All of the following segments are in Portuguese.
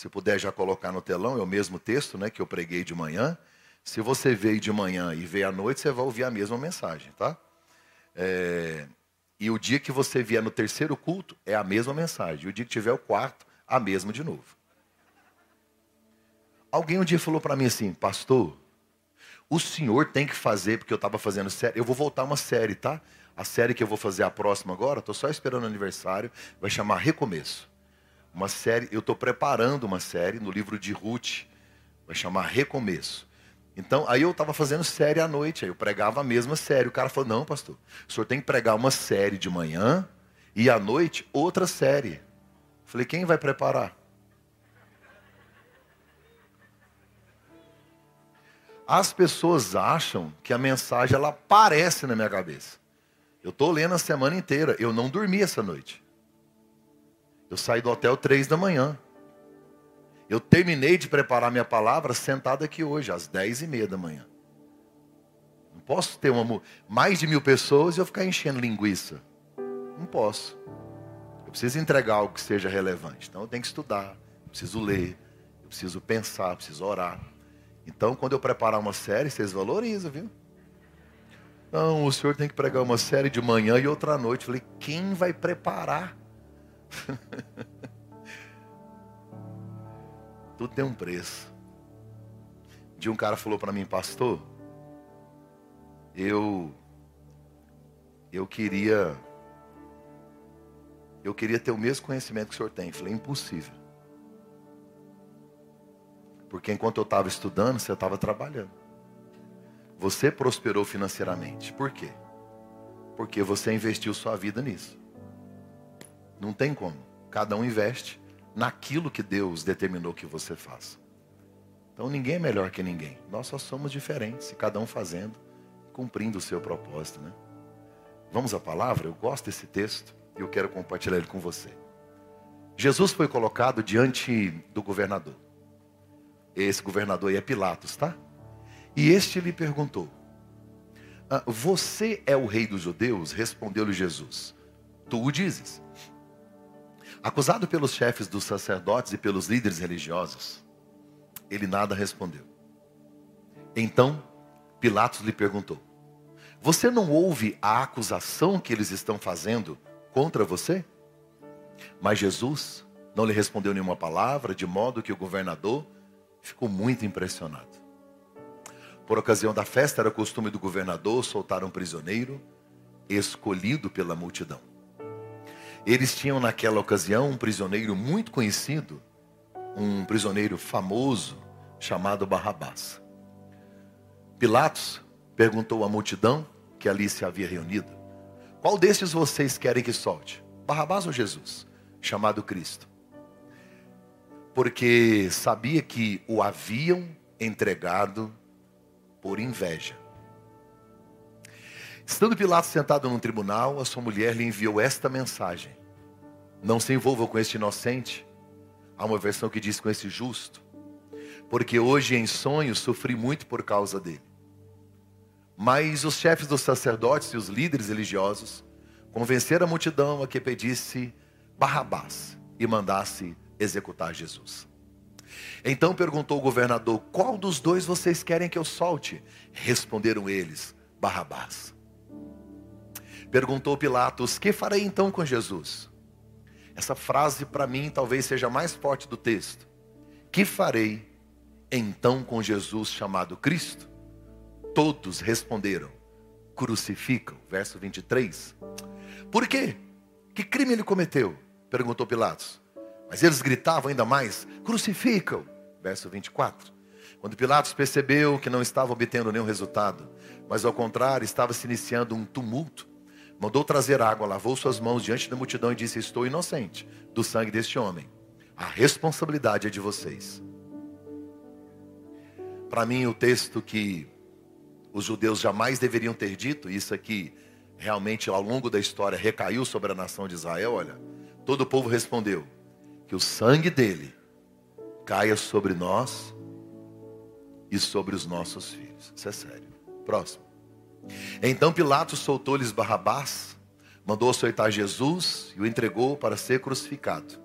Se puder já colocar no telão, é o mesmo texto né, que eu preguei de manhã. Se você veio de manhã e veio à noite, você vai ouvir a mesma mensagem, tá? É... E o dia que você vier no terceiro culto, é a mesma mensagem. E o dia que tiver o quarto, a mesma de novo. Alguém um dia falou para mim assim, pastor, o senhor tem que fazer, porque eu estava fazendo série, eu vou voltar uma série, tá? A série que eu vou fazer a próxima agora, estou só esperando o aniversário, vai chamar Recomeço. Uma série, eu estou preparando uma série no livro de Ruth, vai chamar Recomeço. Então, aí eu estava fazendo série à noite, aí eu pregava a mesma série. O cara falou: Não, pastor, o senhor tem que pregar uma série de manhã e à noite outra série. Eu falei: Quem vai preparar? As pessoas acham que a mensagem ela aparece na minha cabeça. Eu estou lendo a semana inteira. Eu não dormi essa noite. Eu saí do hotel três da manhã. Eu terminei de preparar minha palavra sentado aqui hoje, às dez e meia da manhã. Não posso ter uma, mais de mil pessoas e eu ficar enchendo linguiça. Não posso. Eu preciso entregar algo que seja relevante. Então eu tenho que estudar, eu preciso ler, eu preciso pensar, eu preciso orar. Então, quando eu preparar uma série, vocês valorizam, viu? Não, o senhor tem que pregar uma série de manhã e outra à noite. falei, quem vai preparar? Tudo tem um preço. De um cara falou para mim, pastor, eu eu queria eu queria ter o mesmo conhecimento que o senhor tem. Falei, impossível. Porque enquanto eu estava estudando, você estava trabalhando. Você prosperou financeiramente. Por quê? Porque você investiu sua vida nisso. Não tem como. Cada um investe naquilo que Deus determinou que você faça. Então ninguém é melhor que ninguém. Nós só somos diferentes, cada um fazendo, cumprindo o seu propósito, né? Vamos à palavra? Eu gosto desse texto e eu quero compartilhar ele com você. Jesus foi colocado diante do governador. Esse governador aí é Pilatos, tá? E este lhe perguntou: ah, Você é o rei dos judeus? Respondeu-lhe Jesus: Tu o dizes. Acusado pelos chefes dos sacerdotes e pelos líderes religiosos, ele nada respondeu. Então Pilatos lhe perguntou: Você não ouve a acusação que eles estão fazendo contra você? Mas Jesus não lhe respondeu nenhuma palavra, de modo que o governador ficou muito impressionado. Por ocasião da festa, era costume do governador soltar um prisioneiro escolhido pela multidão. Eles tinham naquela ocasião um prisioneiro muito conhecido, um prisioneiro famoso chamado Barrabás. Pilatos perguntou à multidão que ali se havia reunido: Qual destes vocês querem que solte? Barrabás ou Jesus, chamado Cristo? porque sabia que o haviam entregado por inveja. Estando Pilatos sentado num tribunal, a sua mulher lhe enviou esta mensagem: Não se envolva com este inocente. Há uma versão que diz com esse justo, porque hoje em sonho sofri muito por causa dele. Mas os chefes dos sacerdotes e os líderes religiosos convenceram a multidão a que pedisse Barrabás e mandasse executar Jesus. Então perguntou o governador: Qual dos dois vocês querem que eu solte? Responderam eles: Barrabás. Perguntou Pilatos: Que farei então com Jesus? Essa frase para mim talvez seja a mais forte do texto. Que farei então com Jesus chamado Cristo? Todos responderam: Crucificam. Verso 23. Por quê? Que crime ele cometeu? Perguntou Pilatos. Mas eles gritavam ainda mais: crucificam. Verso 24. Quando Pilatos percebeu que não estava obtendo nenhum resultado, mas ao contrário estava se iniciando um tumulto, mandou trazer água, lavou suas mãos diante da multidão e disse: Estou inocente do sangue deste homem. A responsabilidade é de vocês. Para mim, o texto que os judeus jamais deveriam ter dito, isso aqui realmente ao longo da história recaiu sobre a nação de Israel, olha, todo o povo respondeu: que o sangue dele caia sobre nós e sobre os nossos filhos. Isso é sério. Próximo. Então Pilatos soltou-lhes Barrabás, mandou açoitar Jesus e o entregou para ser crucificado.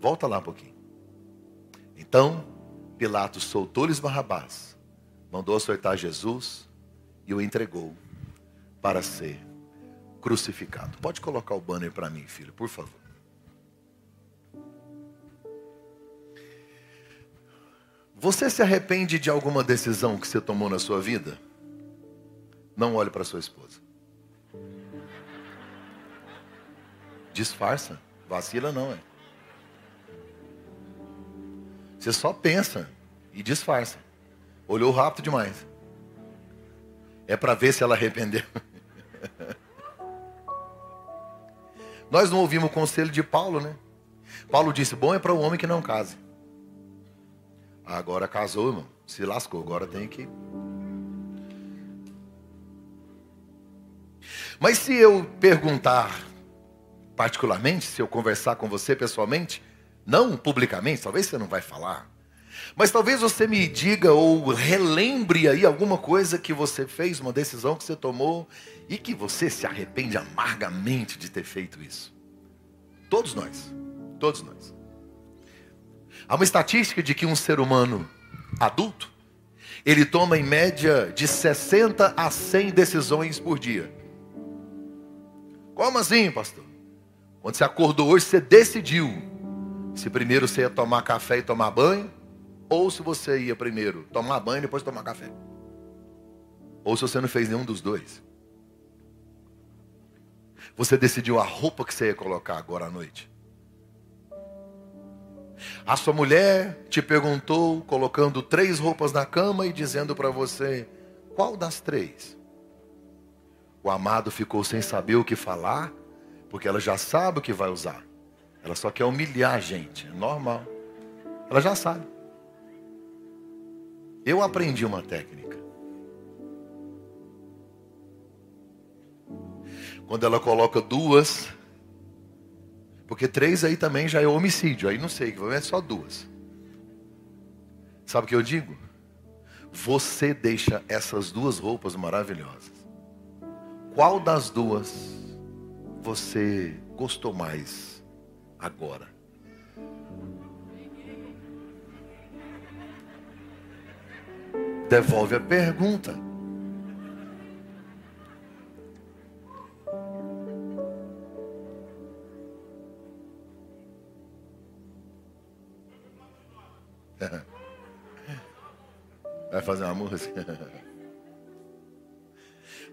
Volta lá um pouquinho. Então, Pilatos soltou-lhes Barrabás, mandou açoitar Jesus e o entregou para ser crucificado. Pode colocar o banner para mim, filho, por favor. Você se arrepende de alguma decisão que você tomou na sua vida? Não olhe para sua esposa. Disfarça. Vacila não, é. Você só pensa e disfarça. Olhou rápido demais. É para ver se ela arrependeu. Nós não ouvimos o conselho de Paulo, né? Paulo disse: Bom é para o homem que não case. Agora casou, irmão. Se lascou. Agora tem que. Mas se eu perguntar, particularmente, se eu conversar com você pessoalmente, não publicamente, talvez você não vai falar. Mas talvez você me diga ou relembre aí alguma coisa que você fez, uma decisão que você tomou e que você se arrepende amargamente de ter feito isso. Todos nós, todos nós. Há uma estatística de que um ser humano adulto, ele toma em média de 60 a 100 decisões por dia. Como assim, pastor? Quando você acordou hoje, você decidiu se primeiro você ia tomar café e tomar banho, ou se você ia primeiro tomar banho e depois tomar café. Ou se você não fez nenhum dos dois. Você decidiu a roupa que você ia colocar agora à noite. A sua mulher te perguntou, colocando três roupas na cama e dizendo para você: qual das três? O amado ficou sem saber o que falar, porque ela já sabe o que vai usar. Ela só quer humilhar a gente, é normal. Ela já sabe. Eu aprendi uma técnica. Quando ela coloca duas porque três aí também já é homicídio. Aí não sei, é só duas. Sabe o que eu digo? Você deixa essas duas roupas maravilhosas. Qual das duas você gostou mais agora? Devolve a pergunta. Vai fazer uma música?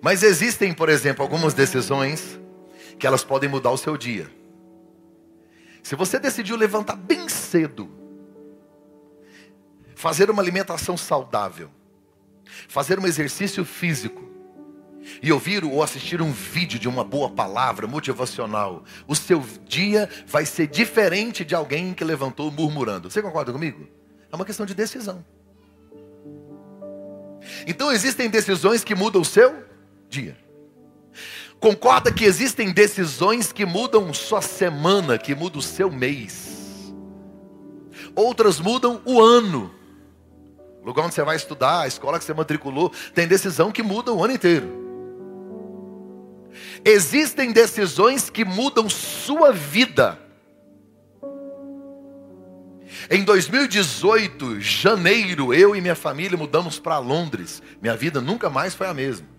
Mas existem, por exemplo, algumas decisões que elas podem mudar o seu dia. Se você decidiu levantar bem cedo, fazer uma alimentação saudável, fazer um exercício físico, e ouvir ou assistir um vídeo de uma boa palavra motivacional, o seu dia vai ser diferente de alguém que levantou murmurando. Você concorda comigo? É uma questão de decisão. Então existem decisões que mudam o seu dia. Concorda que existem decisões que mudam sua semana, que mudam o seu mês. Outras mudam o ano. O lugar onde você vai estudar, a escola que você matriculou, tem decisão que muda o ano inteiro. Existem decisões que mudam sua vida. Em 2018, janeiro, eu e minha família mudamos para Londres. Minha vida nunca mais foi a mesma.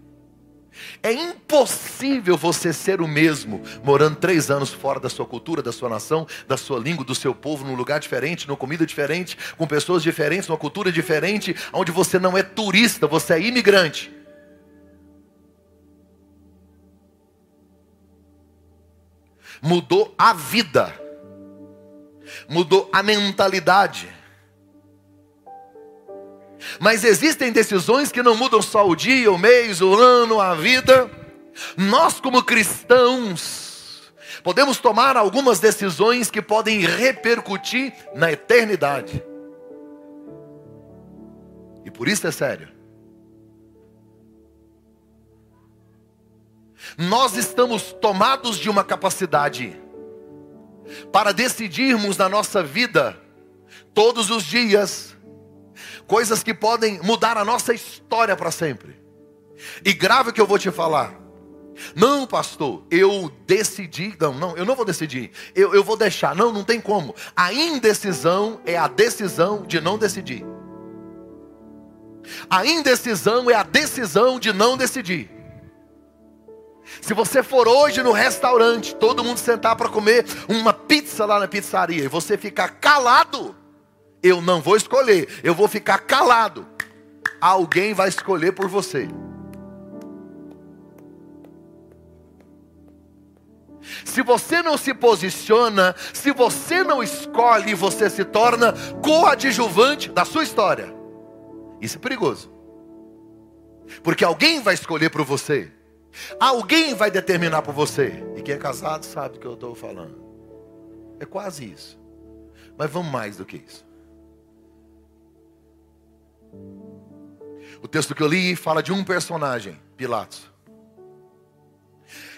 É impossível você ser o mesmo, morando três anos fora da sua cultura, da sua nação, da sua língua, do seu povo, num lugar diferente, numa comida diferente, com pessoas diferentes, numa cultura diferente, onde você não é turista, você é imigrante. Mudou a vida mudou a mentalidade. Mas existem decisões que não mudam só o dia, o mês, o ano, a vida. Nós, como cristãos, podemos tomar algumas decisões que podem repercutir na eternidade. E por isso é sério. Nós estamos tomados de uma capacidade para decidirmos na nossa vida, todos os dias, coisas que podem mudar a nossa história para sempre. E grave o que eu vou te falar. Não, pastor, eu decidi. Não, não, eu não vou decidir. Eu, eu vou deixar. Não, não tem como. A indecisão é a decisão de não decidir. A indecisão é a decisão de não decidir. Se você for hoje no restaurante, todo mundo sentar para comer uma pizza lá na pizzaria e você ficar calado, eu não vou escolher, eu vou ficar calado. Alguém vai escolher por você. Se você não se posiciona, se você não escolhe, você se torna coadjuvante da sua história. Isso é perigoso. Porque alguém vai escolher por você. Alguém vai determinar por você. E quem é casado sabe do que eu estou falando. É quase isso. Mas vamos mais do que isso. O texto que eu li fala de um personagem, Pilatos.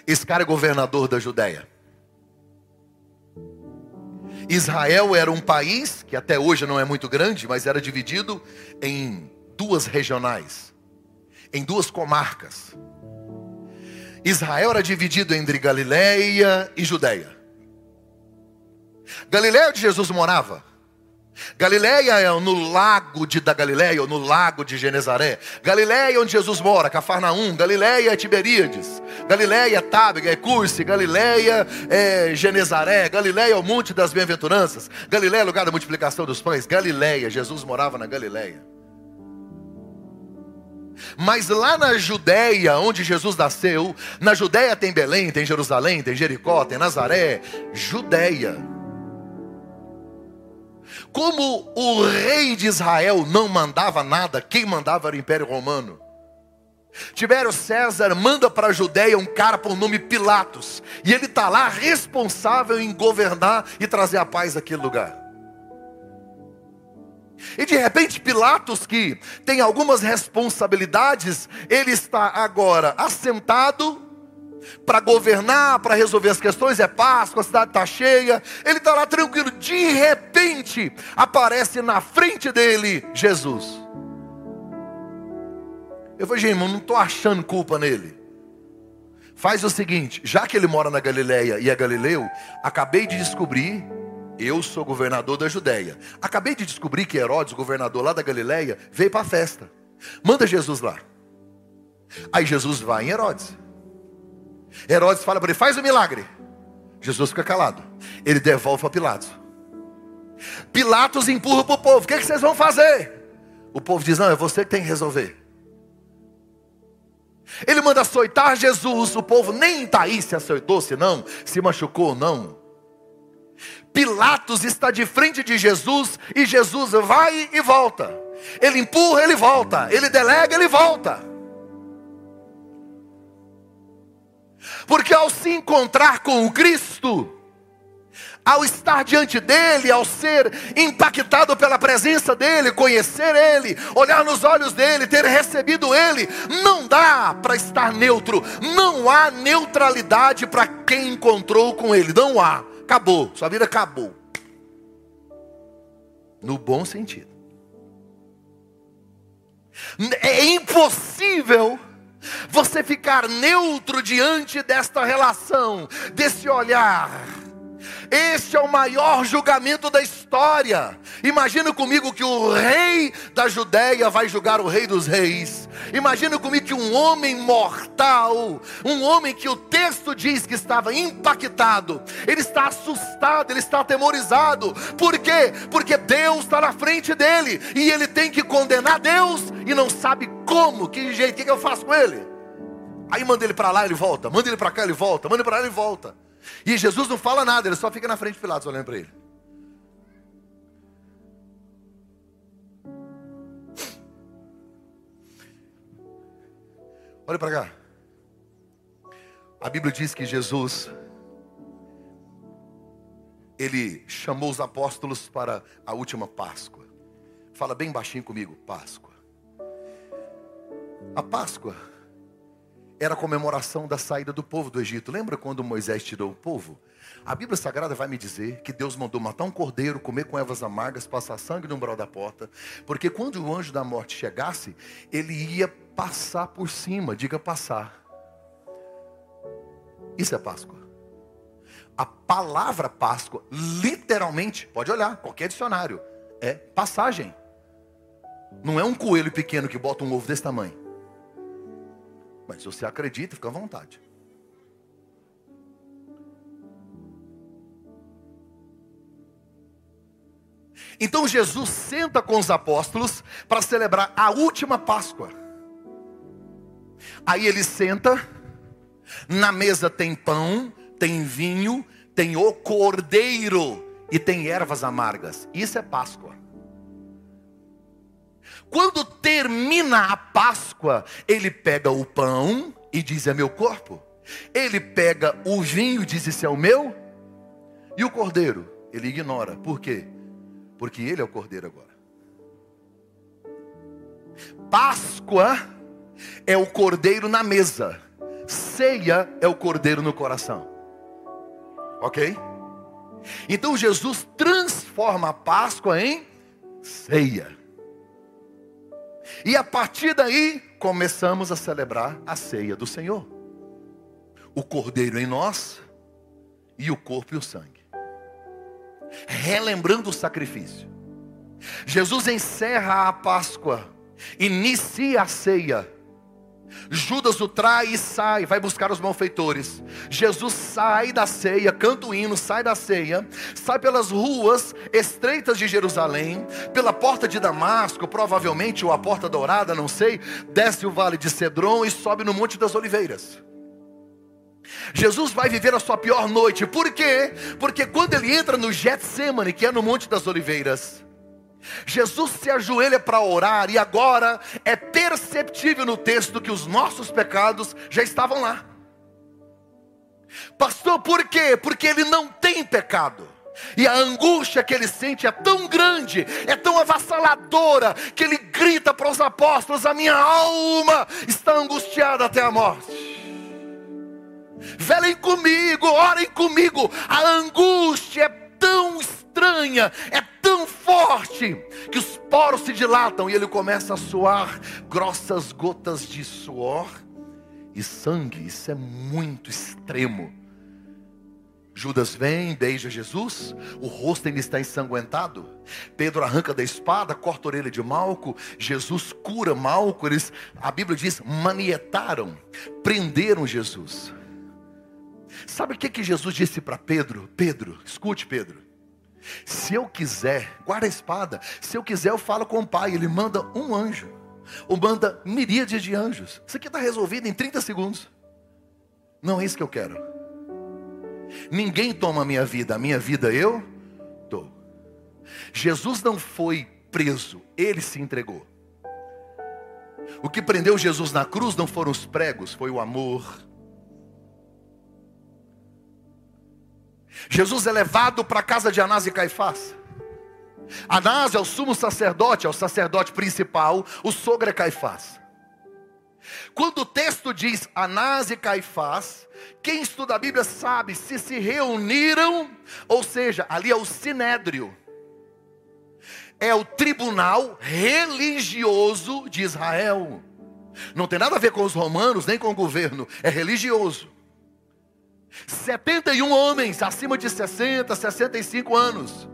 Esse cara é governador da Judéia. Israel era um país que até hoje não é muito grande, mas era dividido em duas regionais, em duas comarcas. Israel era dividido entre Galiléia e Judéia. Galiléia onde Jesus morava. Galiléia é no lago de, da Galiléia, ou no lago de Genezaré. Galiléia é onde Jesus mora, Cafarnaum. Galiléia é Tiberíades. Galiléia é Tábega, é Curse. Galiléia é Genezaré. Galiléia é o Monte das Bem-aventuranças. Galiléia é lugar da multiplicação dos pães. Galiléia, Jesus morava na Galiléia. Mas lá na Judéia, onde Jesus nasceu, na Judéia tem Belém, tem Jerusalém, tem Jericó, tem Nazaré, Judéia. Como o rei de Israel não mandava nada, quem mandava era o Império Romano. Tibério César manda para a Judéia um cara por nome Pilatos, e ele está lá responsável em governar e trazer a paz àquele lugar. E de repente, Pilatos, que tem algumas responsabilidades, ele está agora assentado para governar, para resolver as questões, é Páscoa, a cidade está cheia, ele está lá tranquilo. De repente, aparece na frente dele Jesus. Eu falei, irmão, não estou achando culpa nele. Faz o seguinte, já que ele mora na Galileia e é galileu, acabei de descobrir eu sou governador da Judéia. Acabei de descobrir que Herodes, governador lá da Galileia, veio para a festa. Manda Jesus lá. Aí Jesus vai em Herodes. Herodes fala para ele: faz o milagre. Jesus fica calado. Ele devolve para Pilatos. Pilatos empurra para o povo: o que, é que vocês vão fazer? O povo diz: não, é você que tem que resolver. Ele manda açoitar Jesus. O povo nem está aí se açoitou, se não, se machucou ou não. Pilatos está de frente de Jesus e Jesus vai e volta. Ele empurra, ele volta. Ele delega, ele volta. Porque ao se encontrar com o Cristo, ao estar diante dele, ao ser impactado pela presença dele, conhecer ele, olhar nos olhos dele, ter recebido ele, não dá para estar neutro, não há neutralidade para quem encontrou com ele, não há acabou, sua vida acabou. No bom sentido. É impossível você ficar neutro diante desta relação, desse olhar este é o maior julgamento da história. Imagina comigo que o rei da Judéia vai julgar o rei dos reis. Imagina comigo que um homem mortal, um homem que o texto diz que estava impactado, ele está assustado, ele está atemorizado. Por quê? Porque Deus está na frente dele e ele tem que condenar Deus e não sabe como, que jeito, o que eu faço com ele? Aí manda ele para lá, ele volta, manda ele para cá, ele volta, manda ele para lá, ele volta. E Jesus não fala nada, ele só fica na frente de Pilatos olhando para ele. Olha para cá. A Bíblia diz que Jesus ele chamou os apóstolos para a última Páscoa. Fala bem baixinho comigo, Páscoa. A Páscoa era a comemoração da saída do povo do Egito. Lembra quando Moisés tirou o povo? A Bíblia Sagrada vai me dizer que Deus mandou matar um cordeiro, comer com ervas amargas, passar sangue no umbral da porta, porque quando o anjo da morte chegasse, ele ia passar por cima, diga passar. Isso é Páscoa. A palavra Páscoa, literalmente, pode olhar, qualquer dicionário, é passagem. Não é um coelho pequeno que bota um ovo desse tamanho. Mas se você acredita, fica à vontade. Então Jesus senta com os apóstolos para celebrar a última Páscoa. Aí ele senta, na mesa tem pão, tem vinho, tem o cordeiro e tem ervas amargas. Isso é Páscoa. Quando termina a Páscoa, ele pega o pão e diz: É meu corpo. Ele pega o vinho e diz: Isso é o meu. E o cordeiro? Ele ignora. Por quê? Porque ele é o cordeiro agora. Páscoa é o cordeiro na mesa. Ceia é o cordeiro no coração. Ok? Então Jesus transforma a Páscoa em ceia. E a partir daí, começamos a celebrar a ceia do Senhor. O cordeiro em nós e o corpo e o sangue. Relembrando o sacrifício. Jesus encerra a Páscoa, inicia a ceia Judas o trai e sai, vai buscar os malfeitores. Jesus sai da ceia, canta o hino, sai da ceia, sai pelas ruas estreitas de Jerusalém, pela porta de Damasco, provavelmente, ou a porta dourada, não sei, desce o vale de Cedron e sobe no Monte das Oliveiras. Jesus vai viver a sua pior noite, por quê? Porque quando ele entra no Getsemane, que é no Monte das Oliveiras, Jesus se ajoelha para orar e agora é perceptível no texto que os nossos pecados já estavam lá. Pastor, por quê? Porque ele não tem pecado. E a angústia que ele sente é tão grande, é tão avassaladora, que ele grita para os apóstolos: A minha alma está angustiada até a morte. Velem comigo, orem comigo. A angústia é tão estranha, é tão forte, que os poros se dilatam e ele começa a suar grossas gotas de suor e sangue. Isso é muito extremo. Judas vem, beija Jesus, o rosto ainda está ensanguentado. Pedro arranca da espada, corta a orelha de Malco. Jesus cura Malco. Eles, a Bíblia diz, manietaram, prenderam Jesus. Sabe o que, que Jesus disse para Pedro? Pedro, escute, Pedro. Se eu quiser, guarda a espada. Se eu quiser, eu falo com o Pai. Ele manda um anjo. Ou manda miríades de anjos. Isso aqui está resolvido em 30 segundos. Não é isso que eu quero. Ninguém toma a minha vida. A minha vida eu dou. Jesus não foi preso. Ele se entregou. O que prendeu Jesus na cruz não foram os pregos, foi o amor Jesus é levado para a casa de Anás e Caifás. Anás é o sumo sacerdote, é o sacerdote principal, o sogro é Caifás. Quando o texto diz Anás e Caifás, quem estuda a Bíblia sabe se se reuniram, ou seja, ali é o sinédrio, é o tribunal religioso de Israel. Não tem nada a ver com os romanos, nem com o governo, é religioso. 71 homens acima de 60, 65 anos.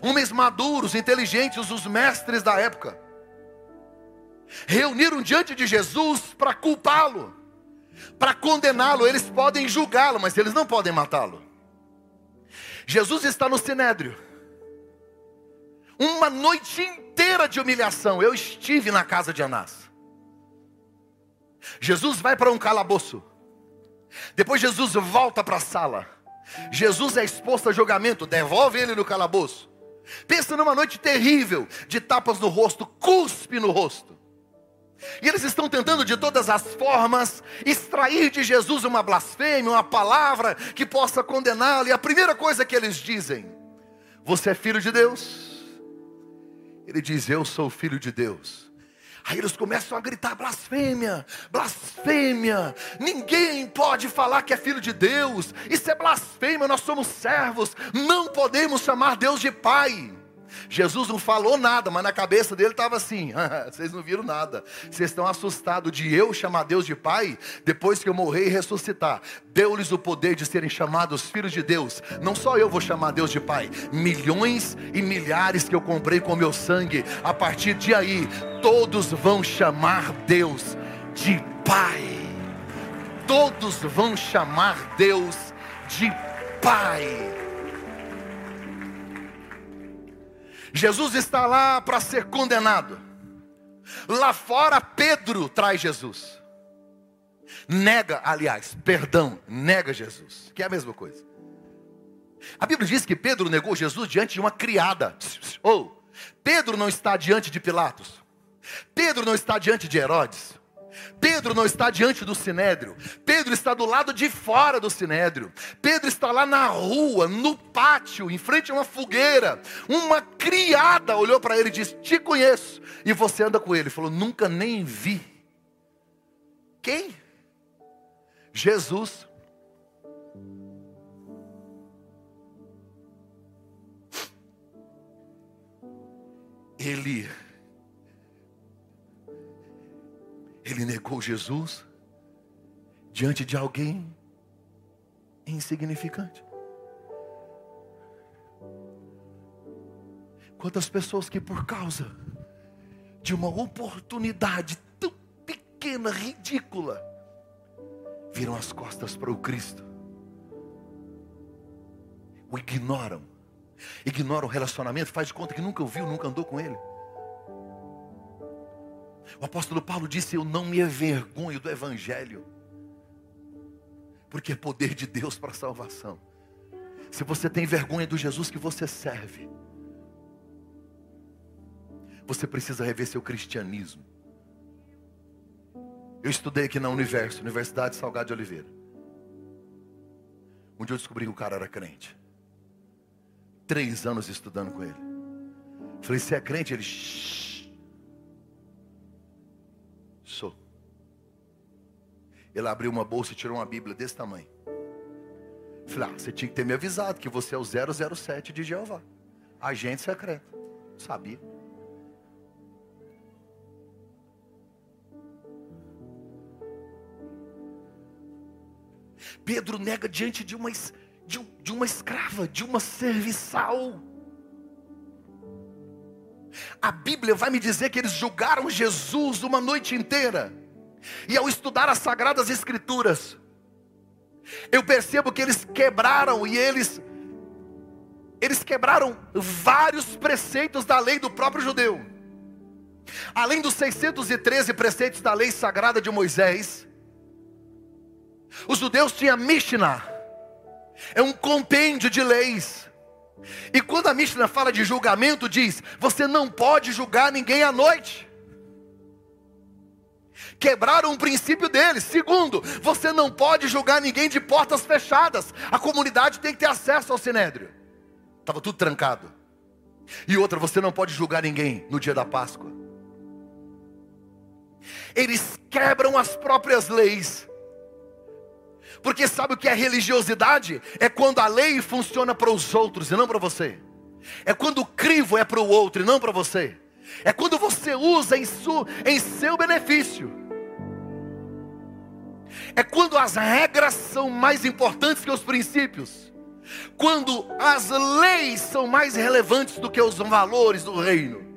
Homens maduros, inteligentes, os mestres da época. Reuniram diante de Jesus para culpá-lo, para condená-lo. Eles podem julgá-lo, mas eles não podem matá-lo. Jesus está no sinédrio. Uma noite inteira de humilhação. Eu estive na casa de Anás. Jesus vai para um calabouço. Depois Jesus volta para a sala. Jesus é exposto a julgamento, devolve ele no calabouço. Pensa numa noite terrível, de tapas no rosto, cuspe no rosto. E eles estão tentando de todas as formas extrair de Jesus uma blasfêmia, uma palavra que possa condená-lo. E a primeira coisa que eles dizem: Você é filho de Deus? Ele diz: Eu sou filho de Deus. Aí eles começam a gritar: blasfêmia, blasfêmia. Ninguém pode falar que é filho de Deus. Isso é blasfêmia, nós somos servos. Não podemos chamar Deus de Pai. Jesus não falou nada, mas na cabeça dele estava assim: vocês não viram nada. Vocês estão assustados de eu chamar Deus de Pai depois que eu morrer e ressuscitar. Deu-lhes o poder de serem chamados filhos de Deus. Não só eu vou chamar Deus de Pai, milhões e milhares que eu comprei com meu sangue. A partir de aí, todos vão chamar Deus de Pai. Todos vão chamar Deus de Pai. Jesus está lá para ser condenado. Lá fora, Pedro traz Jesus. Nega, aliás, perdão, nega Jesus, que é a mesma coisa. A Bíblia diz que Pedro negou Jesus diante de uma criada. Ou, oh, Pedro não está diante de Pilatos. Pedro não está diante de Herodes. Pedro não está diante do sinédrio. Pedro está do lado de fora do sinédrio. Pedro está lá na rua, no pátio, em frente a uma fogueira. Uma criada olhou para ele e disse: Te conheço. E você anda com ele. Ele falou: Nunca nem vi. Quem? Jesus. Ele Ele negou Jesus diante de alguém insignificante. Quantas pessoas que por causa de uma oportunidade tão pequena, ridícula, viram as costas para o Cristo, o ignoram, ignoram o relacionamento, faz de conta que nunca ouviu, nunca andou com ele. O apóstolo Paulo disse: Eu não me envergonho do Evangelho, porque é poder de Deus para a salvação. Se você tem vergonha do Jesus que você serve, você precisa rever seu cristianismo. Eu estudei aqui na Universo, Universidade Salgado de Oliveira. Dia eu descobri que o cara era crente. Três anos estudando com ele. Falei, você é crente? Ele. Sou. Ele abriu uma bolsa e tirou uma Bíblia desse tamanho. Falei, ah, você tinha que ter me avisado que você é o 007 de Jeová. Agente secreto. Sabia. Pedro nega diante de uma, de, de uma escrava, de uma serviçal. A Bíblia vai me dizer que eles julgaram Jesus uma noite inteira. E ao estudar as sagradas escrituras, eu percebo que eles quebraram e eles eles quebraram vários preceitos da lei do próprio judeu. Além dos 613 preceitos da lei sagrada de Moisés, os judeus tinham Mishnah, é um compêndio de leis e quando a Mishnah fala de julgamento, diz: você não pode julgar ninguém à noite. Quebraram um princípio deles. Segundo, você não pode julgar ninguém de portas fechadas. A comunidade tem que ter acesso ao sinédrio. Estava tudo trancado. E outra, você não pode julgar ninguém no dia da Páscoa. Eles quebram as próprias leis porque sabe o que é religiosidade? É quando a lei funciona para os outros e não para você. É quando o crivo é para o outro e não para você. É quando você usa em, su, em seu benefício. É quando as regras são mais importantes que os princípios. Quando as leis são mais relevantes do que os valores do reino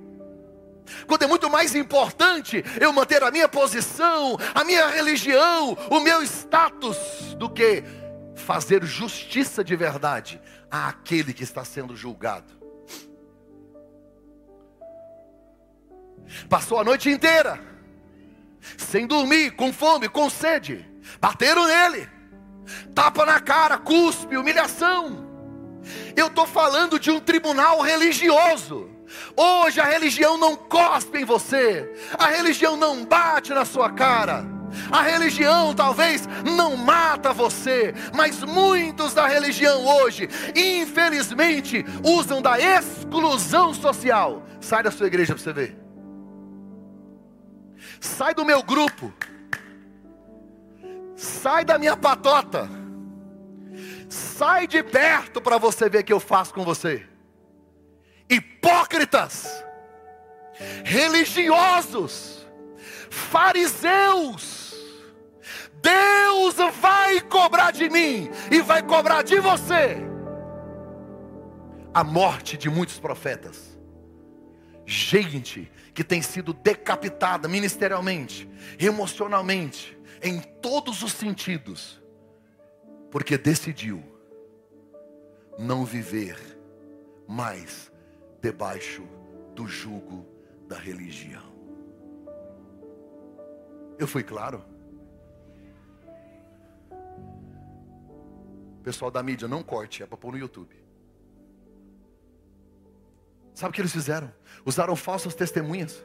quando é muito mais importante eu manter a minha posição, a minha religião, o meu status, do que fazer justiça de verdade àquele que está sendo julgado. Passou a noite inteira, sem dormir, com fome, com sede, bateram nele, tapa na cara, cuspe, humilhação. Eu estou falando de um tribunal religioso. Hoje a religião não cospe em você, a religião não bate na sua cara. A religião talvez não mata você, mas muitos da religião hoje, infelizmente, usam da exclusão social. Sai da sua igreja para você ver. Sai do meu grupo. Sai da minha patota. Sai de perto para você ver o que eu faço com você. Hipócritas, religiosos, fariseus, Deus vai cobrar de mim e vai cobrar de você a morte de muitos profetas. Gente que tem sido decapitada ministerialmente, emocionalmente, em todos os sentidos, porque decidiu não viver mais debaixo do jugo da religião. Eu fui claro? Pessoal da mídia, não corte, é para pôr no YouTube. Sabe o que eles fizeram? Usaram falsas testemunhas.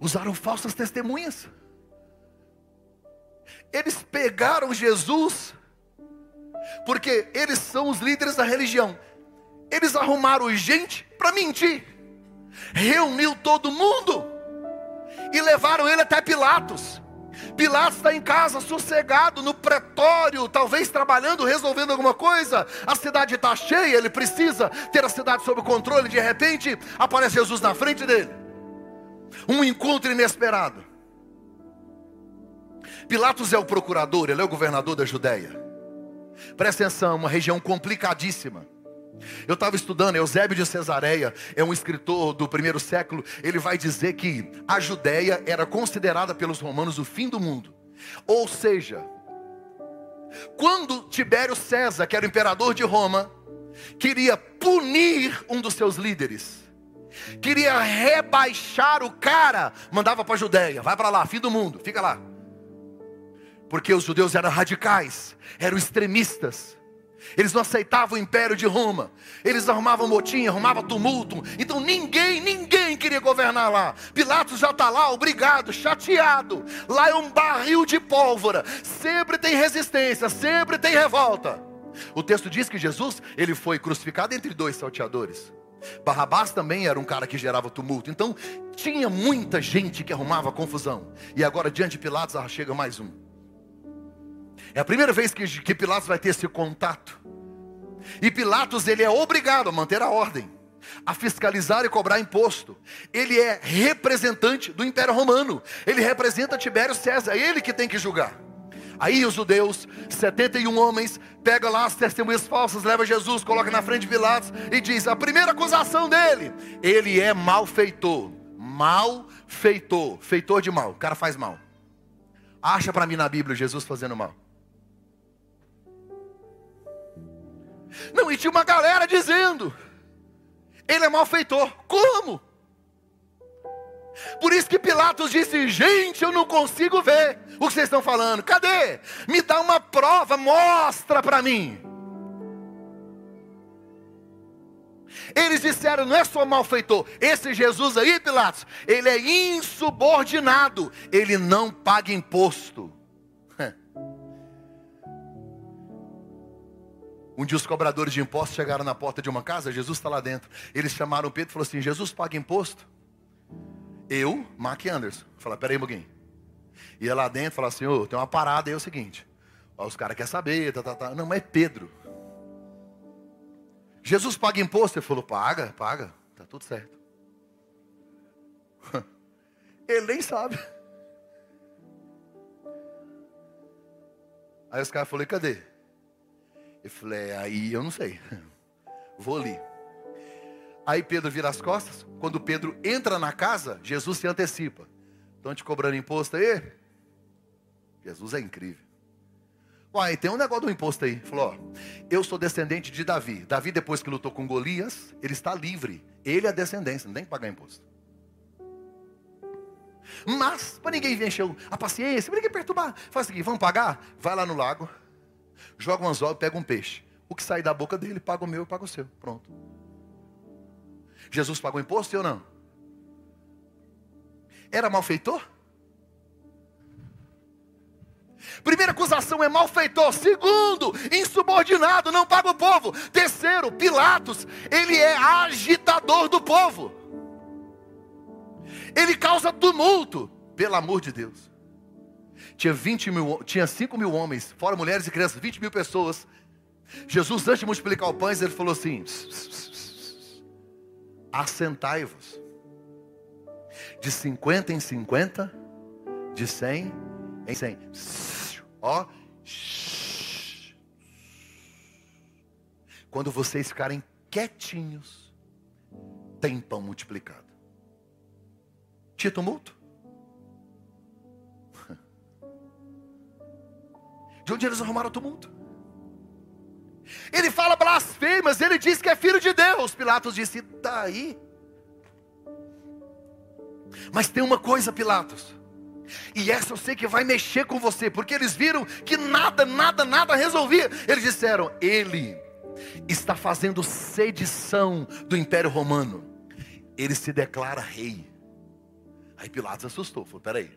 Usaram falsas testemunhas. Eles pegaram Jesus, porque eles são os líderes da religião. Eles arrumaram gente para mentir. Reuniu todo mundo e levaram ele até Pilatos. Pilatos está em casa, sossegado, no pretório, talvez trabalhando, resolvendo alguma coisa. A cidade está cheia, ele precisa ter a cidade sob controle. De repente, aparece Jesus na frente dele. Um encontro inesperado. Pilatos é o procurador, ele é o governador da Judéia. Presta atenção, uma região complicadíssima. Eu estava estudando, Eusébio de Cesareia, é um escritor do primeiro século. Ele vai dizer que a Judéia era considerada pelos romanos o fim do mundo. Ou seja, quando Tibério César, que era o imperador de Roma, queria punir um dos seus líderes, queria rebaixar o cara, mandava para a Judéia, vai para lá, fim do mundo, fica lá. Porque os judeus eram radicais, eram extremistas. Eles não aceitavam o império de Roma. Eles arrumavam motim, arrumavam tumulto. Então ninguém, ninguém queria governar lá. Pilatos já está lá, obrigado, chateado. Lá é um barril de pólvora. Sempre tem resistência, sempre tem revolta. O texto diz que Jesus, ele foi crucificado entre dois salteadores. Barrabás também era um cara que gerava tumulto. Então tinha muita gente que arrumava confusão. E agora diante de Pilatos chega mais um. É a primeira vez que, que Pilatos vai ter esse contato. E Pilatos ele é obrigado a manter a ordem, a fiscalizar e cobrar imposto. Ele é representante do Império Romano. Ele representa Tibério César, é ele que tem que julgar. Aí os judeus, 71 homens, pegam lá as testemunhas falsas, leva Jesus, coloca na frente de Pilatos e diz: a primeira acusação dele, ele é malfeitor. Malfeitor, feitor de mal, o cara faz mal. Acha para mim na Bíblia Jesus fazendo mal. Não, e tinha uma galera dizendo: ele é malfeitor. Como? Por isso que Pilatos disse: gente, eu não consigo ver o que vocês estão falando. Cadê? Me dá uma prova, mostra para mim. Eles disseram: não é só malfeitor, esse Jesus aí, Pilatos, ele é insubordinado, ele não paga imposto. Um dia os cobradores de impostos chegaram na porta de uma casa, Jesus está lá dentro. Eles chamaram Pedro e falaram assim: Jesus paga imposto? Eu, Mark Anderson. Fala, peraí pouquinho. Ia lá dentro e falava assim: oh, tem uma parada aí, é o seguinte. Ó, os caras querem saber, tá, tá, tá. Não, mas é Pedro. Jesus paga imposto? Ele falou: paga, paga, tá tudo certo. Ele nem sabe. Aí os caras falaram: cadê? Eu falei, é, aí eu não sei. Vou ali. Aí Pedro vira as costas. Quando Pedro entra na casa, Jesus se antecipa. Estão te cobrando imposto aí? Jesus é incrível. Uai, tem um negócio do imposto aí. Falou, ó, eu sou descendente de Davi. Davi, depois que lutou com Golias, ele está livre. Ele é descendência, não tem que pagar imposto. Mas, para ninguém encher a paciência, para ninguém perturbar, faz o seguinte: vamos pagar? Vai lá no lago joga um anzol e pega um peixe. O que sai da boca dele, paga o meu e paga o seu. Pronto. Jesus pagou imposto ou não? Era malfeitor? Primeira acusação é malfeitor. Segundo, insubordinado, não paga o povo. Terceiro, Pilatos, ele é agitador do povo. Ele causa tumulto, pelo amor de Deus. Tinha 20 mil, tinha 5 mil homens, fora mulheres e crianças, 20 mil pessoas. Jesus, antes de multiplicar o pães, ele falou assim: assentai-vos. De 50 em 50, de 100 em 100. Ó, quando vocês ficarem quietinhos, tem pão multiplicado. Tinha tumulto? De onde eles arrumaram o tumulto? Ele fala blasfêmias, ele diz que é filho de Deus. Pilatos disse: daí. Mas tem uma coisa, Pilatos. E essa eu sei que vai mexer com você, porque eles viram que nada, nada, nada resolvia. Eles disseram: Ele está fazendo sedição do Império Romano. Ele se declara rei. Aí Pilatos assustou, falou: Peraí,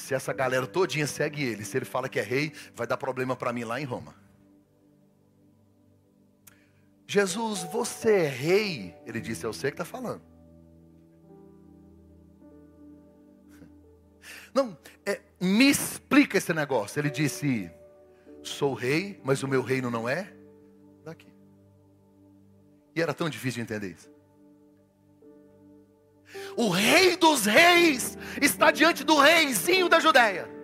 se essa galera todinha segue ele, se ele fala que é rei, vai dar problema para mim lá em Roma. Jesus, você é rei? Ele disse: É você que está falando. Não, é, me explica esse negócio. Ele disse: Sou rei, mas o meu reino não é daqui. E era tão difícil de entender isso. O rei dos reis está diante do reizinho da Judéia.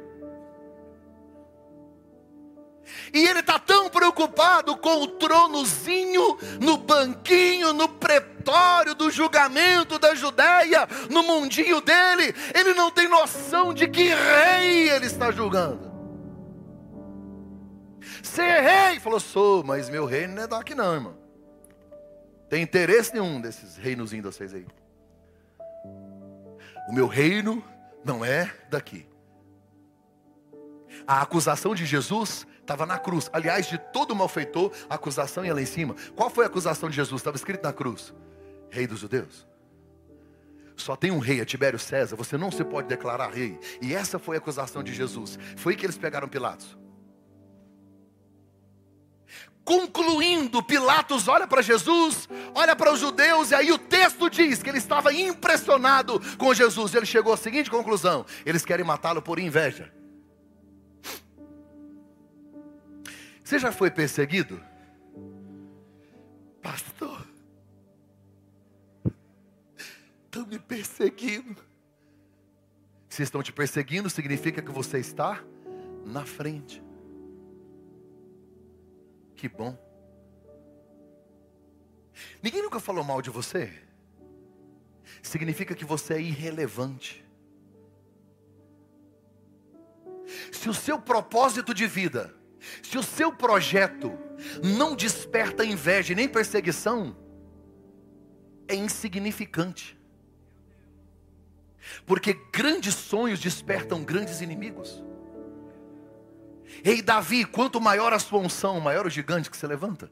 E ele está tão preocupado com o tronozinho, no banquinho, no pretório do julgamento da Judéia, no mundinho dele, ele não tem noção de que rei ele está julgando. Ser rei, falou, sou, mas meu reino não é daqui não, irmão. Tem interesse nenhum desses reinozinhos de vocês aí. O meu reino não é daqui. A acusação de Jesus estava na cruz. Aliás, de todo malfeitor, a acusação ia lá em cima. Qual foi a acusação de Jesus? Estava escrito na cruz: Rei dos judeus. Só tem um rei, é Tibério César. Você não se pode declarar rei. E essa foi a acusação de Jesus. Foi que eles pegaram Pilatos. Concluindo, Pilatos olha para Jesus, olha para os judeus, e aí o texto diz que ele estava impressionado com Jesus. Ele chegou à seguinte conclusão: eles querem matá-lo por inveja. Você já foi perseguido? Pastor, estão me perseguindo. Se estão te perseguindo, significa que você está na frente. Que bom. Ninguém nunca falou mal de você. Significa que você é irrelevante. Se o seu propósito de vida, se o seu projeto não desperta inveja nem perseguição, é insignificante. Porque grandes sonhos despertam grandes inimigos. Ei, Davi, quanto maior a sua unção, maior o gigante que se levanta.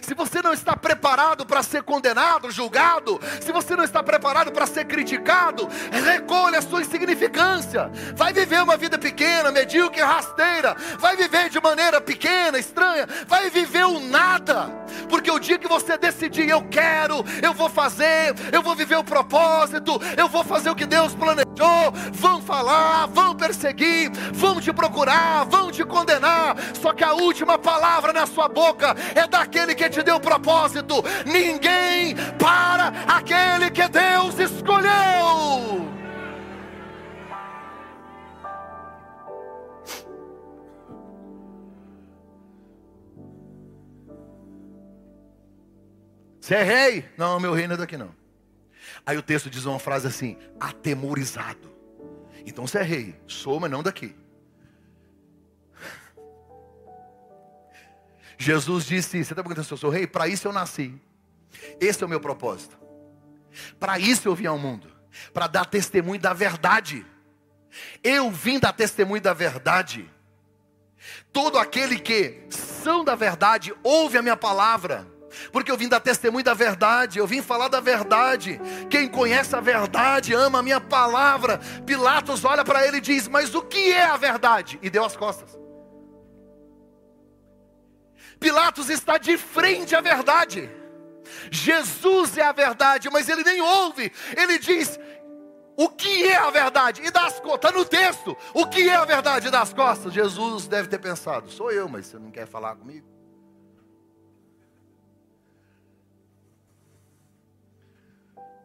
Se você não está preparado para ser condenado, julgado, se você não está preparado para ser criticado, recolha a sua insignificância. Vai viver uma vida pequena, medíocre, rasteira. Vai viver de maneira pequena, estranha. Vai viver o nada. Porque o dia que você decidir, eu quero, eu vou fazer, eu vou viver o propósito, eu vou fazer o que Deus planejou, vão falar, vão perseguir, vão te procurar, vão te condenar. Só que a última palavra na sua boca é daquele que te deu propósito. Ninguém para aquele que Deus escolheu. Você é rei? Não, meu reino é daqui não. Aí o texto diz uma frase assim: atemorizado. Então você é rei, sou, mas não daqui. Jesus disse: Você está perguntando se eu sou rei? Para isso eu nasci. Esse é o meu propósito. Para isso eu vim ao mundo. Para dar testemunho da verdade. Eu vim dar testemunho da verdade. Todo aquele que são da verdade, ouve a minha palavra. Porque eu vim dar testemunho da verdade, eu vim falar da verdade. Quem conhece a verdade ama a minha palavra. Pilatos olha para ele e diz: Mas o que é a verdade? E deu as costas. Pilatos está de frente à verdade. Jesus é a verdade, mas ele nem ouve. Ele diz: o que é a verdade? E das costas, está no texto. O que é a verdade? E das costas. Jesus deve ter pensado: sou eu, mas você não quer falar comigo?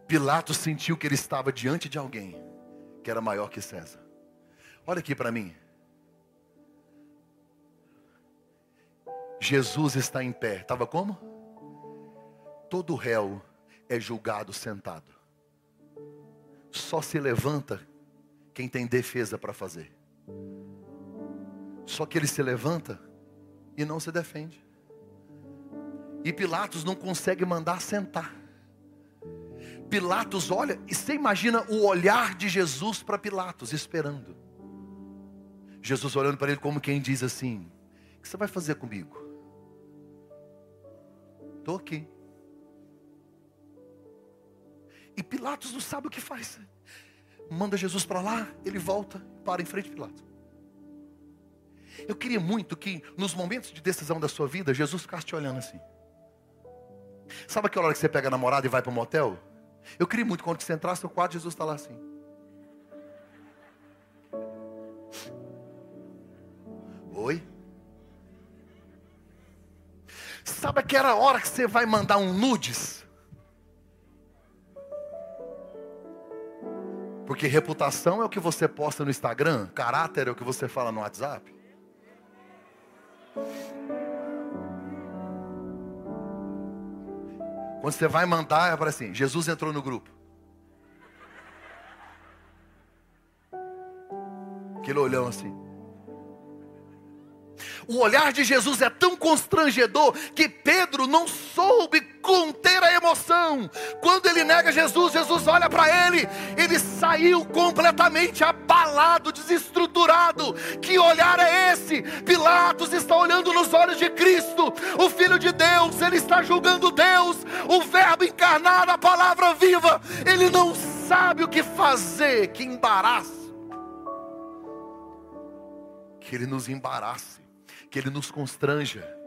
Pilatos sentiu que ele estava diante de alguém que era maior que César. Olha aqui para mim. Jesus está em pé. Estava como? Todo réu é julgado sentado. Só se levanta quem tem defesa para fazer. Só que ele se levanta e não se defende. E Pilatos não consegue mandar sentar. Pilatos olha, e você imagina o olhar de Jesus para Pilatos, esperando. Jesus olhando para ele como quem diz assim: O que você vai fazer comigo? Estou aqui. E Pilatos não sabe o que faz. Manda Jesus para lá, ele volta, para em frente de Pilatos. Eu queria muito que nos momentos de decisão da sua vida, Jesus ficasse te olhando assim. Sabe aquela hora que você pega a namorada e vai para o motel? Eu queria muito quando você entrasse no quarto, Jesus está lá assim. Oi? Sabe aquela hora que você vai mandar um nudes? Porque reputação é o que você posta no Instagram, caráter é o que você fala no WhatsApp. Quando você vai mandar, é assim: Jesus entrou no grupo. Aquele olhão assim. O olhar de Jesus é tão constrangedor que Pedro não soube conter a emoção. Quando ele nega Jesus, Jesus olha para ele, ele saiu completamente abalado, desestruturado. Que olhar é esse? Pilatos está olhando nos olhos de Cristo, o Filho de Deus, ele está julgando Deus, o Verbo encarnado, a palavra viva. Ele não sabe o que fazer, que embaraço. Que ele nos embarace que Ele nos constranja.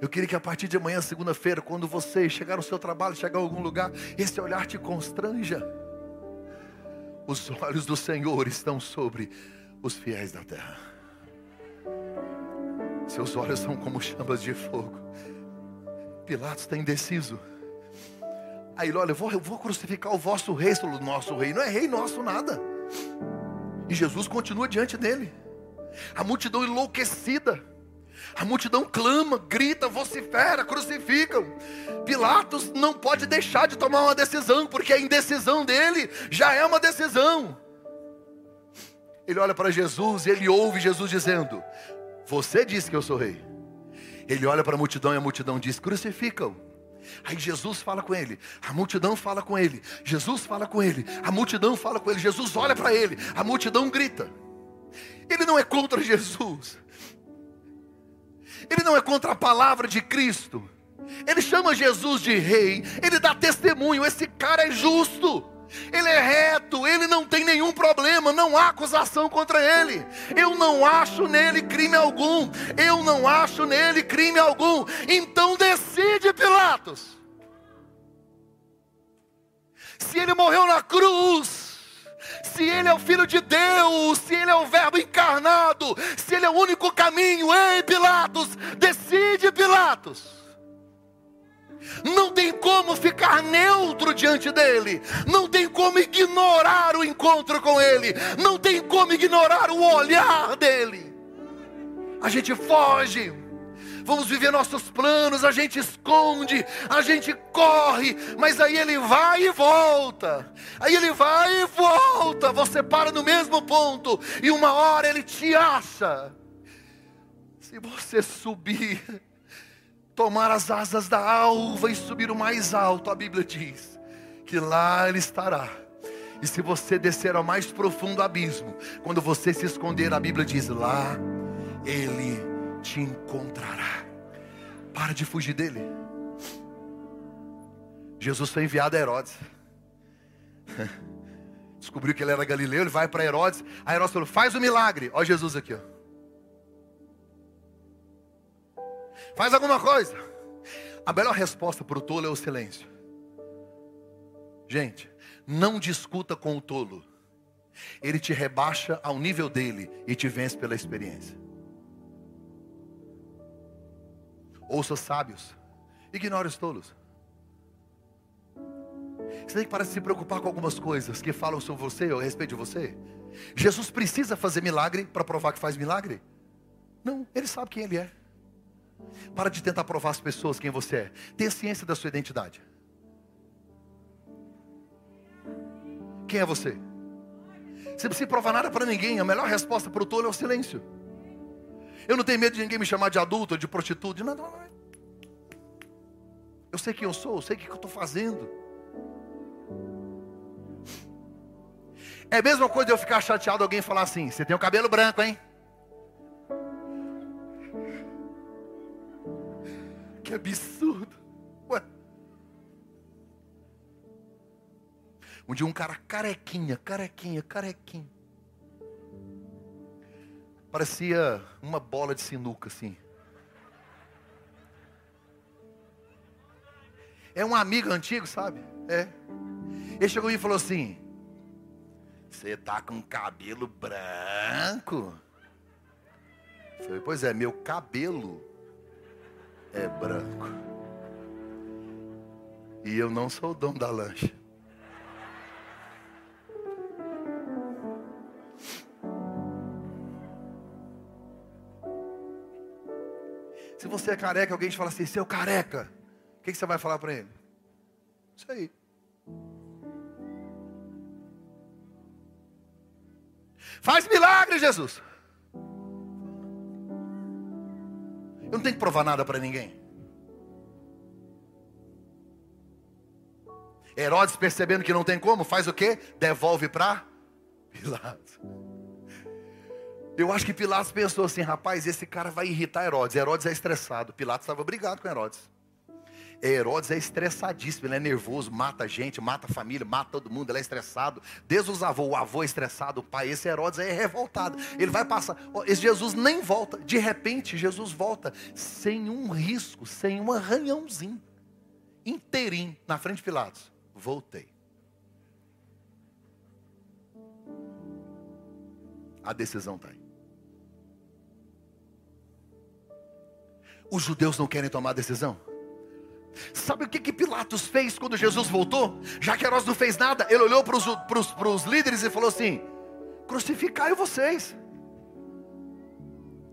Eu queria que a partir de amanhã, segunda-feira, quando você chegar no seu trabalho, chegar a algum lugar, esse olhar te constranja. Os olhos do Senhor estão sobre os fiéis da terra. Seus olhos são como chamas de fogo. Pilatos está indeciso. Aí ele olha, eu vou, eu vou crucificar o vosso rei, o nosso rei. Não é rei nosso nada. E Jesus continua diante dele. A multidão enlouquecida. A multidão clama, grita, vocifera, crucificam. Pilatos não pode deixar de tomar uma decisão, porque a indecisão dele já é uma decisão. Ele olha para Jesus e ele ouve Jesus dizendo: Você disse que eu sou rei. Ele olha para a multidão e a multidão diz: Crucificam. Aí Jesus fala com ele, a multidão fala com ele, Jesus fala com ele, a multidão fala com ele, Jesus olha para ele, a multidão grita. Ele não é contra Jesus. Ele não é contra a palavra de Cristo. Ele chama Jesus de rei. Ele dá testemunho. Esse cara é justo. Ele é reto, ele não tem nenhum problema, não há acusação contra ele. Eu não acho nele crime algum. Eu não acho nele crime algum. Então decide, Pilatos. Se ele morreu na cruz, se Ele é o Filho de Deus, se Ele é o Verbo encarnado, se Ele é o único caminho, ei Pilatos, decide Pilatos. Não tem como ficar neutro diante dele, não tem como ignorar o encontro com ele, não tem como ignorar o olhar dele. A gente foge, vamos viver nossos planos, a gente esconde, a gente corre, mas aí ele vai e volta, aí ele vai e volta, você para no mesmo ponto, e uma hora ele te acha. Se você subir, tomar as asas da alva e subir o mais alto, a Bíblia diz que lá ele estará. E se você descer ao mais profundo abismo, quando você se esconder, a Bíblia diz: lá ele te encontrará. Para de fugir dele. Jesus foi enviado a Herodes. Descobriu que ele era galileu, ele vai para Herodes. Aí Herodes falou: faz o um milagre. Olha Jesus aqui, ó. Faz alguma coisa. A melhor resposta para o tolo é o silêncio. Gente, não discuta com o tolo. Ele te rebaixa ao nível dele e te vence pela experiência. Ouça sábios, ignore os tolos. Você tem que parar de se preocupar com algumas coisas que falam sobre você ou a respeito de você. Jesus precisa fazer milagre para provar que faz milagre? Não, ele sabe quem ele é. Para de tentar provar às pessoas quem você é. Tenha ciência da sua identidade. Quem é você? Você não precisa provar nada para ninguém. A melhor resposta para o tolo é o silêncio. Eu não tenho medo de ninguém me chamar de adulto, de prostituta, de nada. Eu sei quem eu sou, eu sei o que eu estou fazendo. É a mesma coisa eu ficar chateado alguém falar assim: você tem o cabelo branco, hein? Que absurdo. Ué. Um dia um cara carequinha, carequinha, carequinha. Parecia uma bola de sinuca assim. É um amigo antigo, sabe? É. Ele chegou e falou assim: Você tá com cabelo branco? Eu falei, pois é, meu cabelo é branco. E eu não sou o dono da lancha. Se você é careca, alguém te fala assim, seu careca, o que, você vai falar para ele? Isso aí. Faz milagre, Jesus. Eu não tenho que provar nada para ninguém. Herodes percebendo que não tem como, faz o quê? Devolve para Pilatos. Eu acho que Pilatos pensou assim, rapaz, esse cara vai irritar Herodes. Herodes é estressado. Pilatos estava brigado com Herodes. Herodes é estressadíssimo, ele é nervoso, mata gente, mata a família, mata todo mundo, ele é estressado. Desde os avôs, o avô é estressado, o pai, esse Herodes é revoltado. Ele vai passar, esse Jesus nem volta. De repente, Jesus volta sem um risco, sem um arranhãozinho, inteirinho, na frente de Pilatos. Voltei. A decisão está aí. Os judeus não querem tomar decisão? Sabe o que, que Pilatos fez quando Jesus voltou? Já que Herodes não fez nada, ele olhou para os líderes e falou assim: crucificai vocês.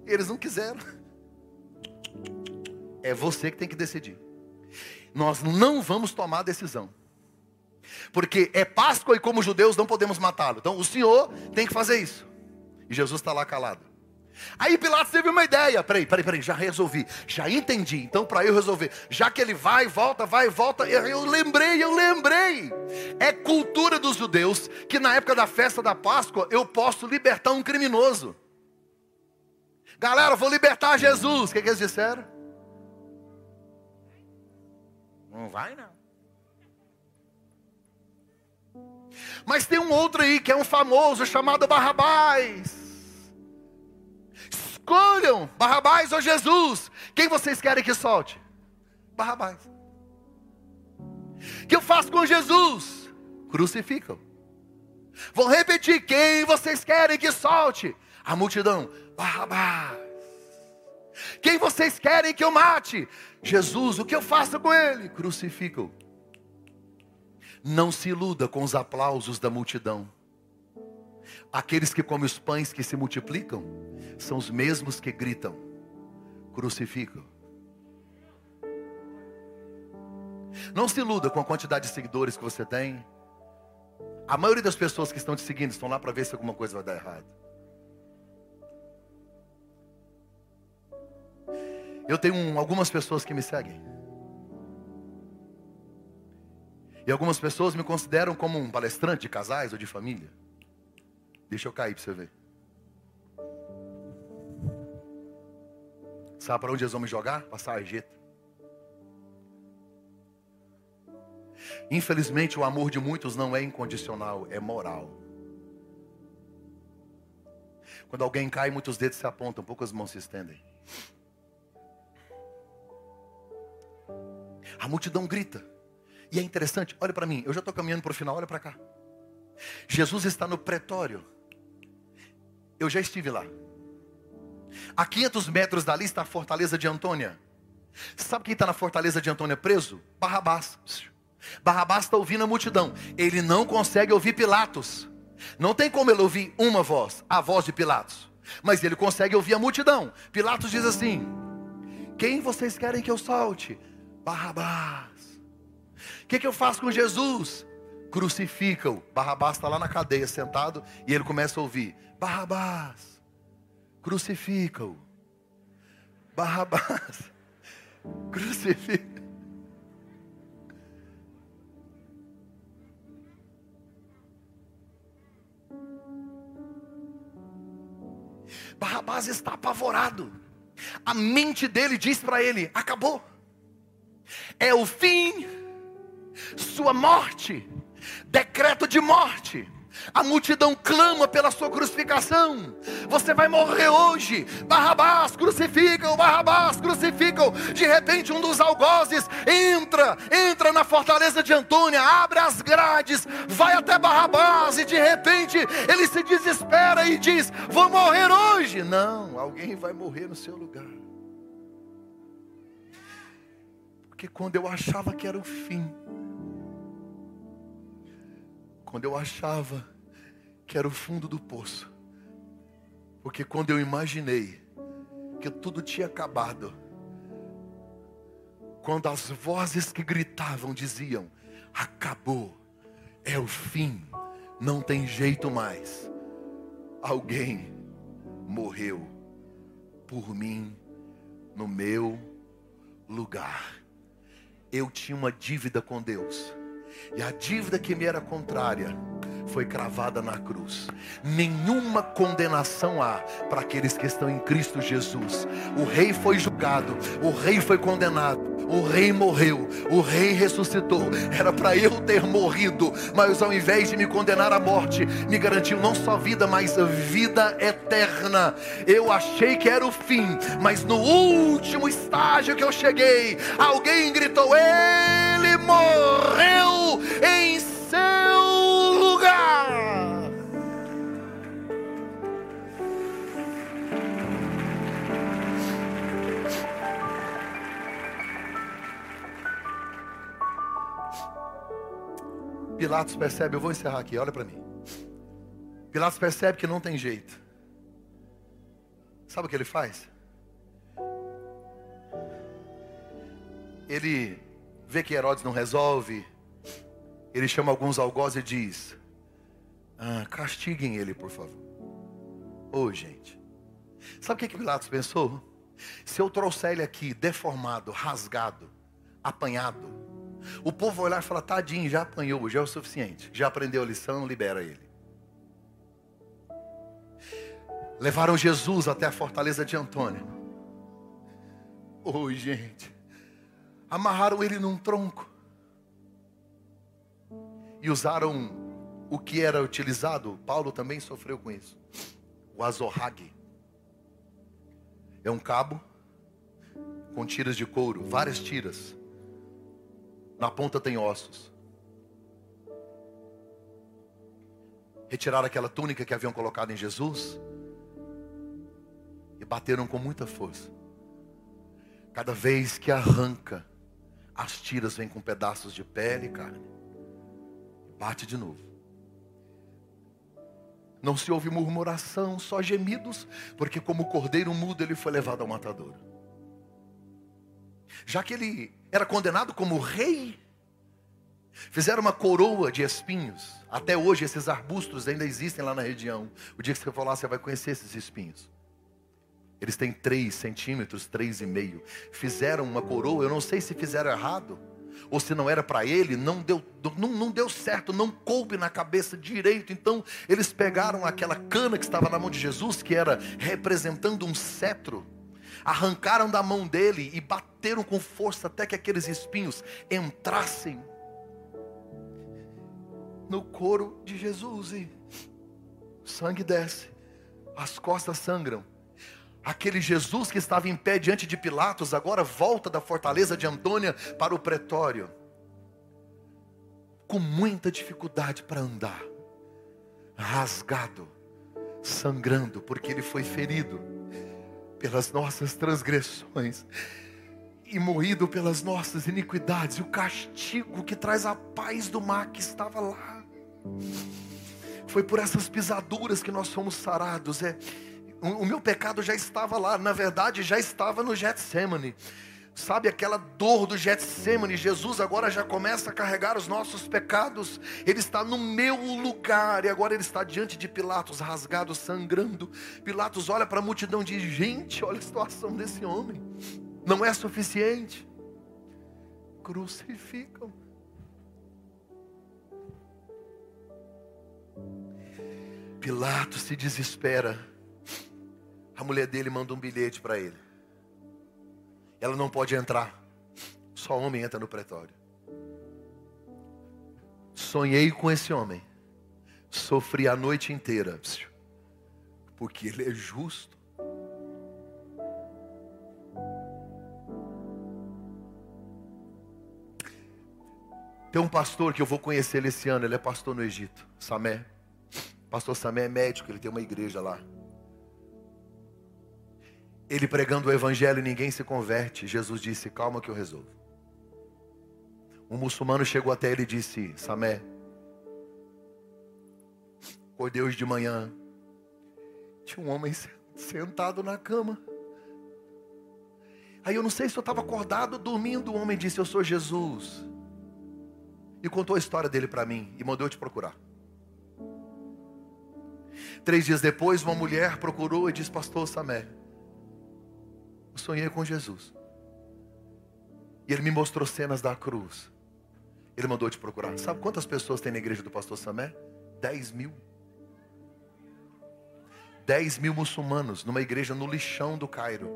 Eles não quiseram. É você que tem que decidir. Nós não vamos tomar decisão. Porque é Páscoa e como judeus não podemos matá-lo. Então o Senhor tem que fazer isso. E Jesus está lá calado. Aí Pilatos teve uma ideia. Peraí, peraí, peraí, já resolvi, já entendi. Então, para eu resolver, já que ele vai, volta, vai, volta, eu lembrei, eu lembrei. É cultura dos judeus que na época da festa da Páscoa eu posso libertar um criminoso. Galera, vou libertar Jesus. O que, que eles disseram? Não vai, não. Mas tem um outro aí que é um famoso chamado Barrabás. Escolham Barrabás ou Jesus. Quem vocês querem que solte? Barrabás. O que eu faço com Jesus? Crucificam. Vou repetir: quem vocês querem que solte? A multidão. Barrabás. Quem vocês querem que eu mate? Jesus. O que eu faço com ele? Crucificam. Não se iluda com os aplausos da multidão. Aqueles que comem os pães que se multiplicam são os mesmos que gritam, crucificam. Não se iluda com a quantidade de seguidores que você tem. A maioria das pessoas que estão te seguindo estão lá para ver se alguma coisa vai dar errado. Eu tenho um, algumas pessoas que me seguem. E algumas pessoas me consideram como um palestrante de casais ou de família. Deixa eu cair para você ver. Sabe para onde eles vão me jogar? Para sarjeta. Infelizmente, o amor de muitos não é incondicional, é moral. Quando alguém cai, muitos dedos se apontam, poucas mãos se estendem. A multidão grita. E é interessante, olha para mim, eu já estou caminhando para o final, olha para cá. Jesus está no pretório. Eu já estive lá. A 500 metros dali está a fortaleza de Antônia. Sabe quem está na fortaleza de Antônia preso? Barrabás. Barrabás está ouvindo a multidão. Ele não consegue ouvir Pilatos. Não tem como ele ouvir uma voz, a voz de Pilatos. Mas ele consegue ouvir a multidão. Pilatos diz assim: Quem vocês querem que eu solte? Barrabás. O que, que eu faço com Jesus? Crucificam. Barrabás está lá na cadeia sentado e ele começa a ouvir: Barrabás, crucificam. Barrabás, crucifica. Barrabás está apavorado. A mente dele diz para ele: acabou. É o fim, sua morte, decreto de morte. A multidão clama pela sua crucificação. Você vai morrer hoje. Barrabás, crucificam, Barrabás, crucificam. De repente, um dos algozes entra, entra na fortaleza de Antônia, abre as grades, vai até Barrabás e de repente ele se desespera e diz: Vou morrer hoje. Não, alguém vai morrer no seu lugar. Porque quando eu achava que era o fim, quando eu achava que era o fundo do poço. Porque quando eu imaginei que tudo tinha acabado, quando as vozes que gritavam diziam: acabou, é o fim, não tem jeito mais. Alguém morreu por mim no meu lugar. Eu tinha uma dívida com Deus e a dívida que me era contrária foi cravada na cruz. Nenhuma condenação há para aqueles que estão em Cristo Jesus. O rei foi julgado, o rei foi condenado, o rei morreu, o rei ressuscitou. Era para eu ter morrido, mas ao invés de me condenar à morte, me garantiu não só vida, mas vida eterna. Eu achei que era o fim, mas no último estágio que eu cheguei, alguém gritou: Ele morreu em Pilatos percebe, eu vou encerrar aqui, olha para mim. Pilatos percebe que não tem jeito. Sabe o que ele faz? Ele vê que Herodes não resolve, ele chama alguns algozes e diz: ah, castiguem ele, por favor. Ô oh, gente, sabe o que, que Pilatos pensou? Se eu trouxer ele aqui deformado, rasgado, apanhado, o povo vai olhar e falar: tadinho, já apanhou, já é o suficiente, já aprendeu a lição, libera ele. Levaram Jesus até a fortaleza de Antônio. Oi, oh, gente. Amarraram ele num tronco e usaram o que era utilizado. Paulo também sofreu com isso. O azorrague. É um cabo com tiras de couro, várias tiras. Na ponta tem ossos. Retiraram aquela túnica que haviam colocado em Jesus e bateram com muita força. Cada vez que arranca, as tiras vêm com pedaços de pele e carne. Bate de novo. Não se ouve murmuração, só gemidos, porque como cordeiro mudo ele foi levado ao matador. Já que ele era condenado como rei, fizeram uma coroa de espinhos. Até hoje esses arbustos ainda existem lá na região. O dia que você for lá, você vai conhecer esses espinhos. Eles têm três centímetros, três e meio. Fizeram uma coroa, eu não sei se fizeram errado ou se não era para ele, não deu, não, não deu certo, não coube na cabeça direito. Então eles pegaram aquela cana que estava na mão de Jesus, que era representando um cetro, arrancaram da mão dele e bateram com força até que aqueles espinhos entrassem no couro de Jesus e o sangue desce, as costas sangram. Aquele Jesus que estava em pé diante de Pilatos, agora volta da fortaleza de Antônia para o pretório, com muita dificuldade para andar, rasgado, sangrando, porque ele foi ferido pelas nossas transgressões e moído pelas nossas iniquidades, e o castigo que traz a paz do mar que estava lá. Foi por essas pisaduras que nós fomos sarados. É, o meu pecado já estava lá, na verdade já estava no Getsemane. Sabe aquela dor do Getsemane? Jesus agora já começa a carregar os nossos pecados. Ele está no meu lugar e agora ele está diante de Pilatos, rasgado, sangrando. Pilatos olha para a multidão e diz: Gente, olha a situação desse homem. Não é suficiente. Crucificam. Pilatos se desespera. A mulher dele manda um bilhete para ele. Ela não pode entrar. Só homem entra no pretório. Sonhei com esse homem. Sofri a noite inteira. Porque ele é justo. Tem um pastor que eu vou conhecer ele esse ano, ele é pastor no Egito, Samé. Pastor Samé é médico, ele tem uma igreja lá. Ele pregando o evangelho e ninguém se converte. Jesus disse: Calma que eu resolvo. Um muçulmano chegou até ele e disse: Samé, acordei hoje de manhã. Tinha um homem sentado na cama. Aí eu não sei se eu estava acordado ou dormindo. O homem disse: Eu sou Jesus. E contou a história dele para mim e mandou eu te procurar. Três dias depois, uma mulher procurou e disse: Pastor Samé, eu sonhei com Jesus. E ele me mostrou cenas da cruz. Ele mandou te procurar. Sabe quantas pessoas tem na igreja do pastor Samé? Dez mil. Dez mil muçulmanos numa igreja no lixão do Cairo.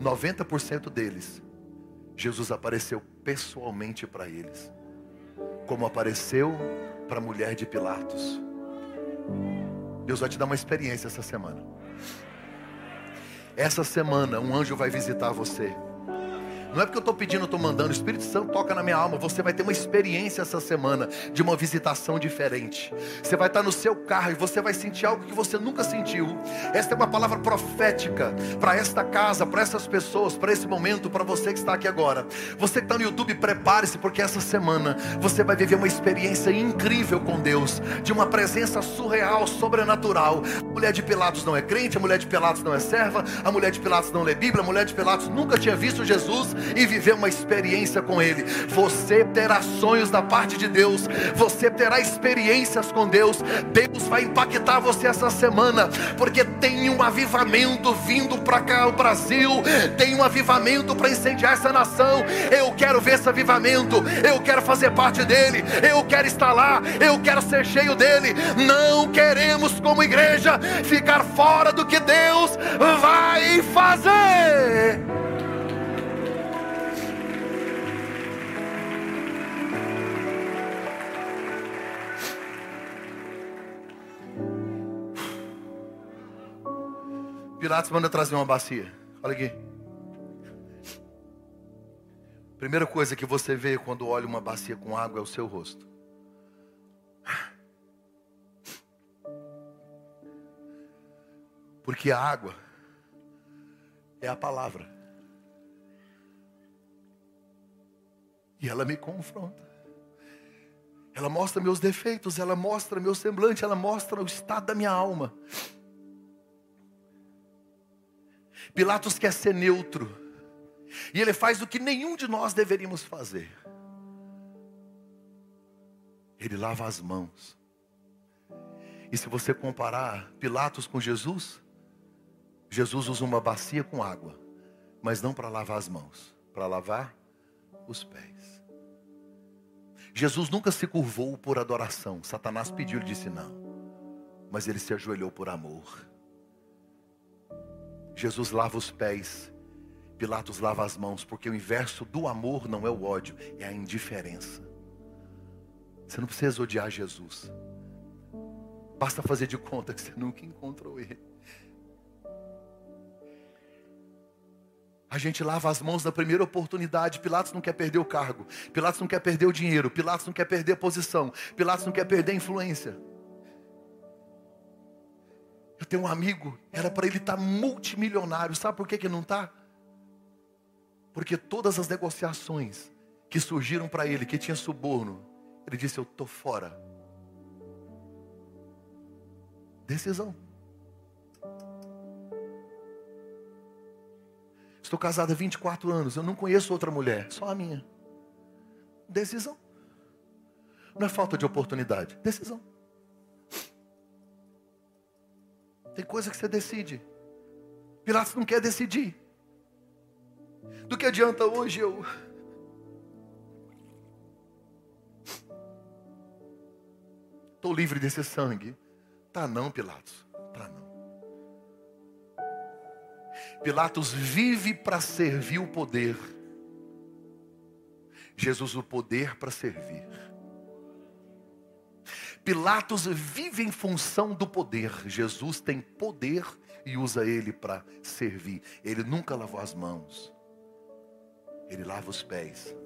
90% deles, Jesus apareceu pessoalmente para eles. Como apareceu para a mulher de Pilatos. Deus vai te dar uma experiência essa semana. Essa semana um anjo vai visitar você. Não é porque eu estou pedindo, eu estou mandando. O Espírito Santo toca na minha alma. Você vai ter uma experiência essa semana de uma visitação diferente. Você vai estar no seu carro e você vai sentir algo que você nunca sentiu. Esta é uma palavra profética para esta casa, para essas pessoas, para esse momento, para você que está aqui agora. Você que está no YouTube, prepare-se, porque essa semana você vai viver uma experiência incrível com Deus, de uma presença surreal, sobrenatural. A mulher de Pilatos não é crente, a mulher de Pilatos não é serva, a mulher de Pilatos não lê Bíblia, a mulher de Pilatos nunca tinha visto Jesus e viver uma experiência com Ele. Você terá sonhos da parte de Deus, você terá experiências com Deus. Deus vai impactar você essa semana, porque tem um avivamento vindo para cá, o Brasil, tem um avivamento para incendiar essa nação. Eu quero ver esse avivamento, eu quero fazer parte dele, eu quero estar lá, eu quero ser cheio dele. Não queremos, como igreja, ficar fora do que Deus vai fazer. Pilatos manda trazer uma bacia. Olha aqui. Primeira coisa que você vê quando olha uma bacia com água é o seu rosto. Porque a água é a palavra. E ela me confronta. Ela mostra meus defeitos, ela mostra meu semblante, ela mostra o estado da minha alma. Pilatos quer ser neutro. E ele faz o que nenhum de nós deveríamos fazer. Ele lava as mãos. E se você comparar Pilatos com Jesus, Jesus usa uma bacia com água, mas não para lavar as mãos, para lavar os pés. Jesus nunca se curvou por adoração. Satanás pediu e disse não. Mas ele se ajoelhou por amor. Jesus lava os pés, Pilatos lava as mãos, porque o inverso do amor não é o ódio, é a indiferença. Você não precisa odiar Jesus. Basta fazer de conta que você nunca encontrou ele. A gente lava as mãos na primeira oportunidade. Pilatos não quer perder o cargo. Pilatos não quer perder o dinheiro. Pilatos não quer perder a posição. Pilatos não quer perder a influência. Eu tenho um amigo, era para ele estar tá multimilionário. Sabe por que, que não está? Porque todas as negociações que surgiram para ele, que tinha suborno, ele disse: Eu estou fora. Decisão. Estou casado há 24 anos, eu não conheço outra mulher, só a minha. Decisão. Não é falta de oportunidade, decisão. Tem coisa que você decide. Pilatos não quer decidir. Do que adianta hoje eu. Estou livre desse sangue. Tá não, Pilatos. Tá não. Pilatos vive para servir o poder. Jesus o poder para servir. Pilatos vive em função do poder. Jesus tem poder e usa ele para servir. Ele nunca lavou as mãos. Ele lava os pés.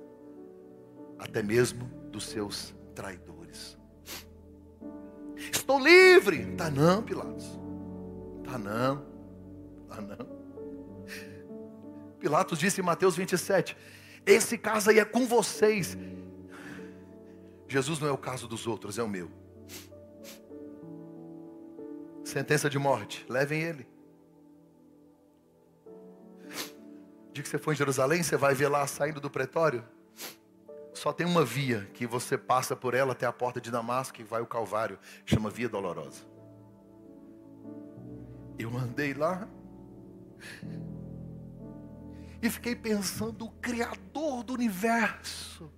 Até mesmo dos seus traidores. Estou livre. Tá não, Pilatos. Tá não. Tá não. Pilatos disse em Mateus 27: Esse caso aí é com vocês. Jesus não é o caso dos outros, é o meu sentença de morte, levem ele. Dia que você for em Jerusalém, você vai ver lá saindo do pretório. Só tem uma via que você passa por ela até a porta de Damasco e vai o Calvário, chama Via Dolorosa. Eu andei lá e fiquei pensando, o Criador do universo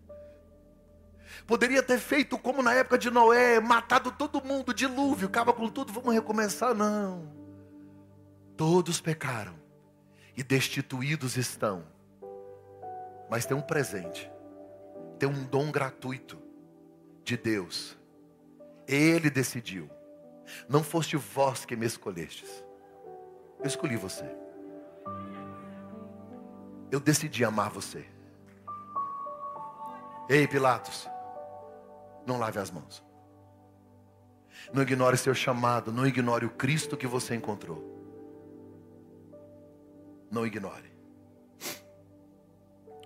Poderia ter feito como na época de Noé, matado todo mundo, dilúvio, acaba com tudo, vamos recomeçar. Não. Todos pecaram e destituídos estão. Mas tem um presente, tem um dom gratuito de Deus. Ele decidiu. Não foste vós que me escolhestes. Eu escolhi você. Eu decidi amar você. Ei, Pilatos. Não lave as mãos. Não ignore seu chamado. Não ignore o Cristo que você encontrou. Não ignore.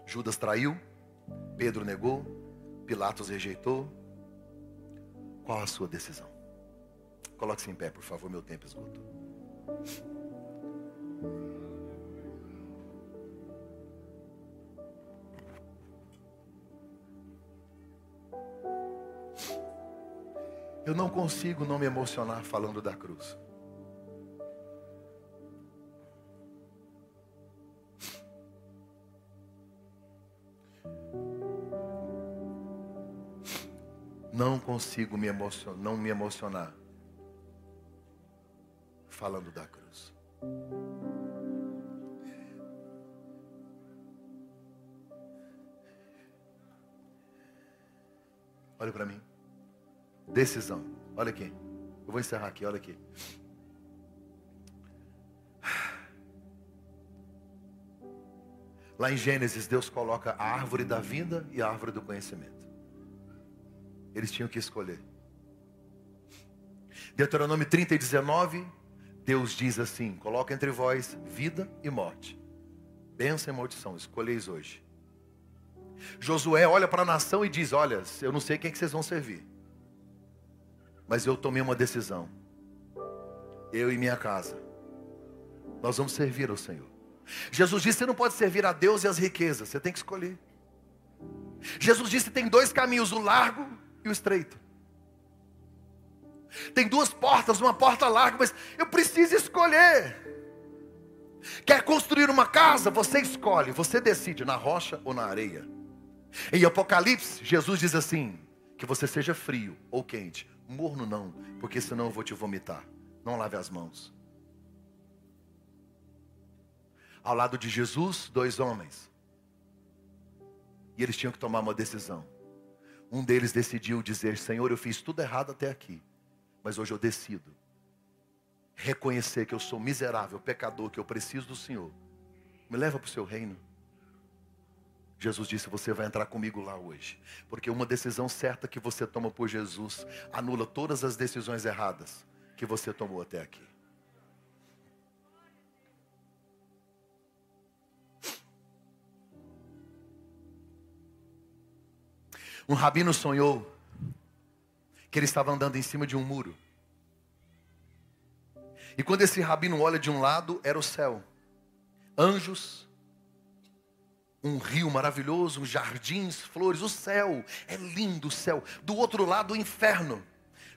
Judas traiu. Pedro negou. Pilatos rejeitou. Qual a sua decisão? Coloque-se em pé, por favor. Meu tempo esgotou. Eu não consigo não me emocionar falando da cruz. Não consigo me emocionar, não me emocionar falando da cruz. Olha para mim. Decisão. Olha aqui. Eu vou encerrar aqui, olha aqui. Lá em Gênesis, Deus coloca a árvore da vida e a árvore do conhecimento. Eles tinham que escolher. Deuteronômio 30 e 19, Deus diz assim: coloca entre vós vida e morte, bênção e maldição, escolheis hoje. Josué olha para a nação e diz: Olha, eu não sei quem é que vocês vão servir. Mas eu tomei uma decisão. Eu e minha casa. Nós vamos servir ao Senhor. Jesus disse: você não pode servir a Deus e as riquezas, você tem que escolher. Jesus disse: tem dois caminhos, o largo e o estreito. Tem duas portas, uma porta larga, mas eu preciso escolher. Quer construir uma casa? Você escolhe, você decide na rocha ou na areia. Em Apocalipse, Jesus diz assim: que você seja frio ou quente, Morno não, porque senão eu vou te vomitar. Não lave as mãos. Ao lado de Jesus, dois homens. E eles tinham que tomar uma decisão. Um deles decidiu dizer: Senhor, eu fiz tudo errado até aqui, mas hoje eu decido reconhecer que eu sou miserável, pecador, que eu preciso do Senhor. Me leva para o seu reino. Jesus disse: Você vai entrar comigo lá hoje. Porque uma decisão certa que você toma por Jesus anula todas as decisões erradas que você tomou até aqui. Um rabino sonhou que ele estava andando em cima de um muro. E quando esse rabino olha de um lado, era o céu, anjos um rio maravilhoso, jardins, flores, o céu. É lindo o céu. Do outro lado, o inferno,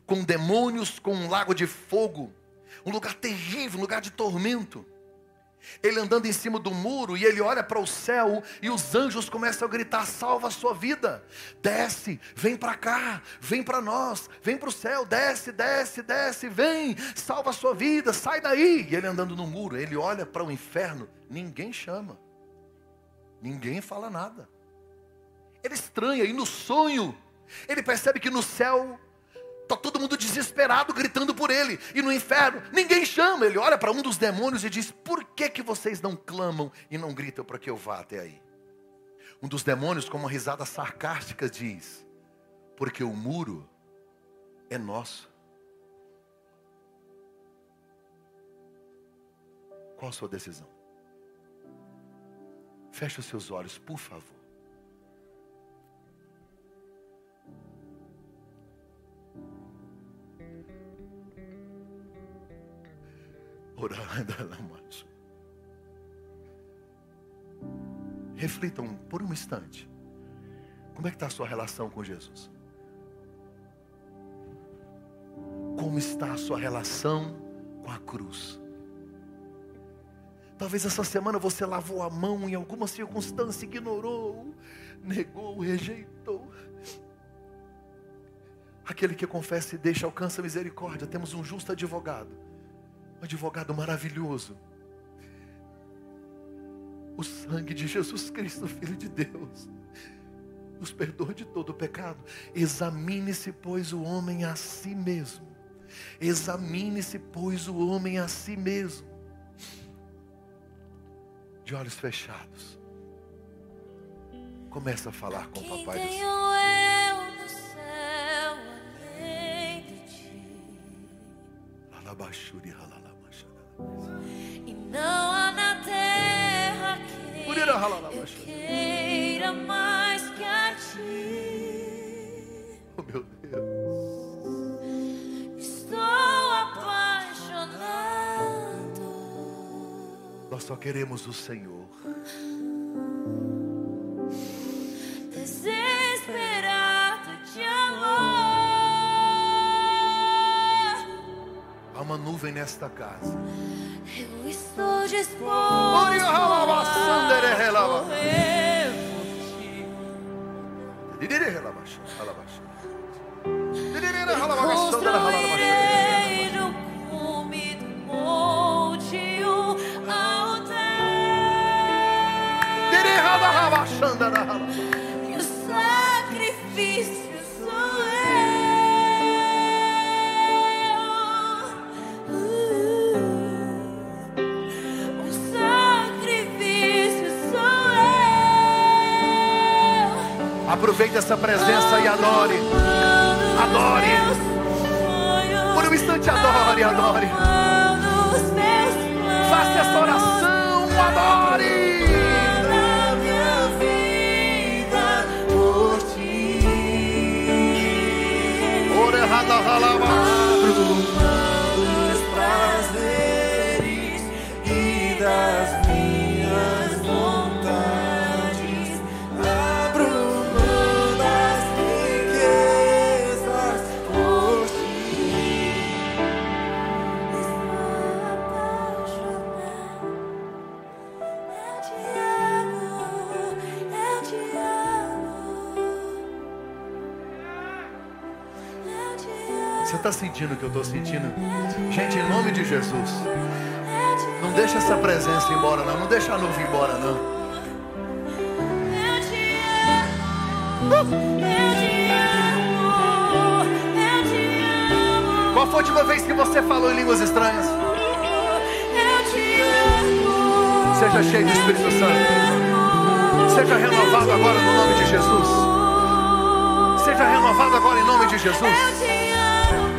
com demônios, com um lago de fogo, um lugar terrível, um lugar de tormento. Ele andando em cima do muro e ele olha para o céu e os anjos começam a gritar: salva a sua vida, desce, vem para cá, vem para nós, vem para o céu, desce, desce, desce, vem, salva a sua vida, sai daí. E ele andando no muro, ele olha para o inferno, ninguém chama, ninguém fala nada. Ele estranha e no sonho, ele percebe que no céu Está todo mundo desesperado, gritando por ele. E no inferno, ninguém chama. Ele olha para um dos demônios e diz: Por que, que vocês não clamam e não gritam para que eu vá até aí? Um dos demônios, com uma risada sarcástica, diz: Porque o muro é nosso. Qual a sua decisão? Feche os seus olhos, por favor. Reflitam por um instante. Como é que está a sua relação com Jesus? Como está a sua relação com a cruz? Talvez essa semana você lavou a mão em alguma circunstância, ignorou, negou, rejeitou. Aquele que confessa e deixa alcança misericórdia. Temos um justo advogado um advogado maravilhoso. O sangue de Jesus Cristo, Filho de Deus, nos perdoa de todo o pecado. Examine-se, pois, o homem a si mesmo. Examine-se, pois, o homem a si mesmo. De olhos fechados. Começa a falar com o Papai do Céu. E não há na terra que queira mais que a ti. Oh meu Deus. Nós só queremos o Senhor. uma nuvem nesta casa. Eu estou disposto a morrer Construirei E o sacrifício Aproveite essa presença e adore. Adore. Por um instante, adore, adore. Faça essa oração, adore. Hello. Sentindo o que eu estou sentindo? Gente, em nome de Jesus, não deixa essa presença embora, não. Não deixa a nuvem embora, não. Qual foi a última vez que você falou em línguas estranhas? Seja cheio do Espírito Santo. Seja renovado agora no nome de Jesus. Seja renovado agora em nome de Jesus.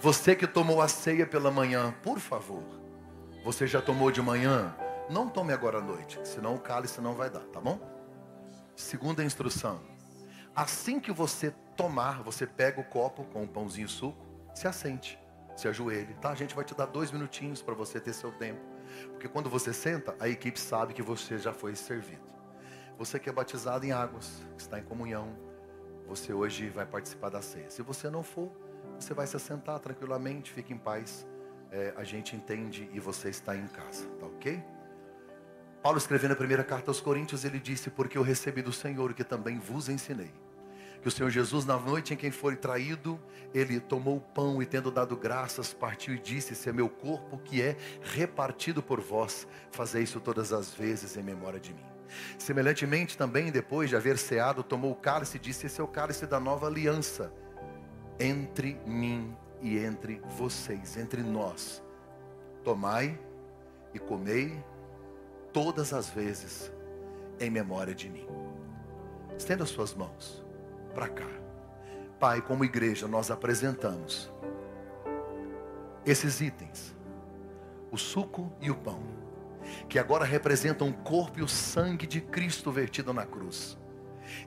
você que tomou a ceia pela manhã, por favor, você já tomou de manhã, não tome agora à noite, senão o cálice não vai dar, tá bom? Segunda instrução, assim que você tomar, você pega o copo com o pãozinho e suco, se assente, se ajoelhe, tá? A gente vai te dar dois minutinhos para você ter seu tempo, porque quando você senta, a equipe sabe que você já foi servido. Você que é batizado em águas, que está em comunhão, você hoje vai participar da ceia. Se você não for, você vai se assentar tranquilamente, fique em paz. É, a gente entende e você está em casa, tá ok? Paulo escrevendo a primeira carta aos Coríntios, ele disse: Porque eu recebi do Senhor o que também vos ensinei. Que o Senhor Jesus, na noite em que foi traído, ele tomou o pão e, tendo dado graças, partiu e disse: Esse é meu corpo que é repartido por vós. Fazei isso todas as vezes em memória de mim. Semelhantemente, também, depois de haver ceado, tomou o cálice e disse: Esse é o cálice da nova aliança entre mim e entre vocês, entre nós. Tomai e comei todas as vezes em memória de mim. Estenda as suas mãos para cá. Pai, como igreja, nós apresentamos esses itens: o suco e o pão, que agora representam o corpo e o sangue de Cristo vertido na cruz.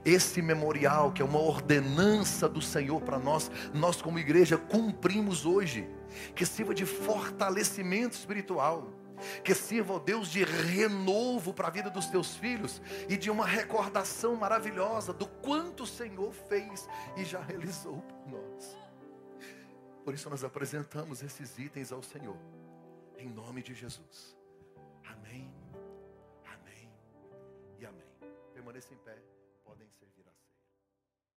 Esse memorial, que é uma ordenança do Senhor para nós, nós como igreja cumprimos hoje. Que sirva de fortalecimento espiritual. Que sirva, ó Deus, de renovo para a vida dos teus filhos e de uma recordação maravilhosa do quanto o Senhor fez e já realizou por nós. Por isso nós apresentamos esses itens ao Senhor, em nome de Jesus. Amém, amém e amém. Permaneça em pé,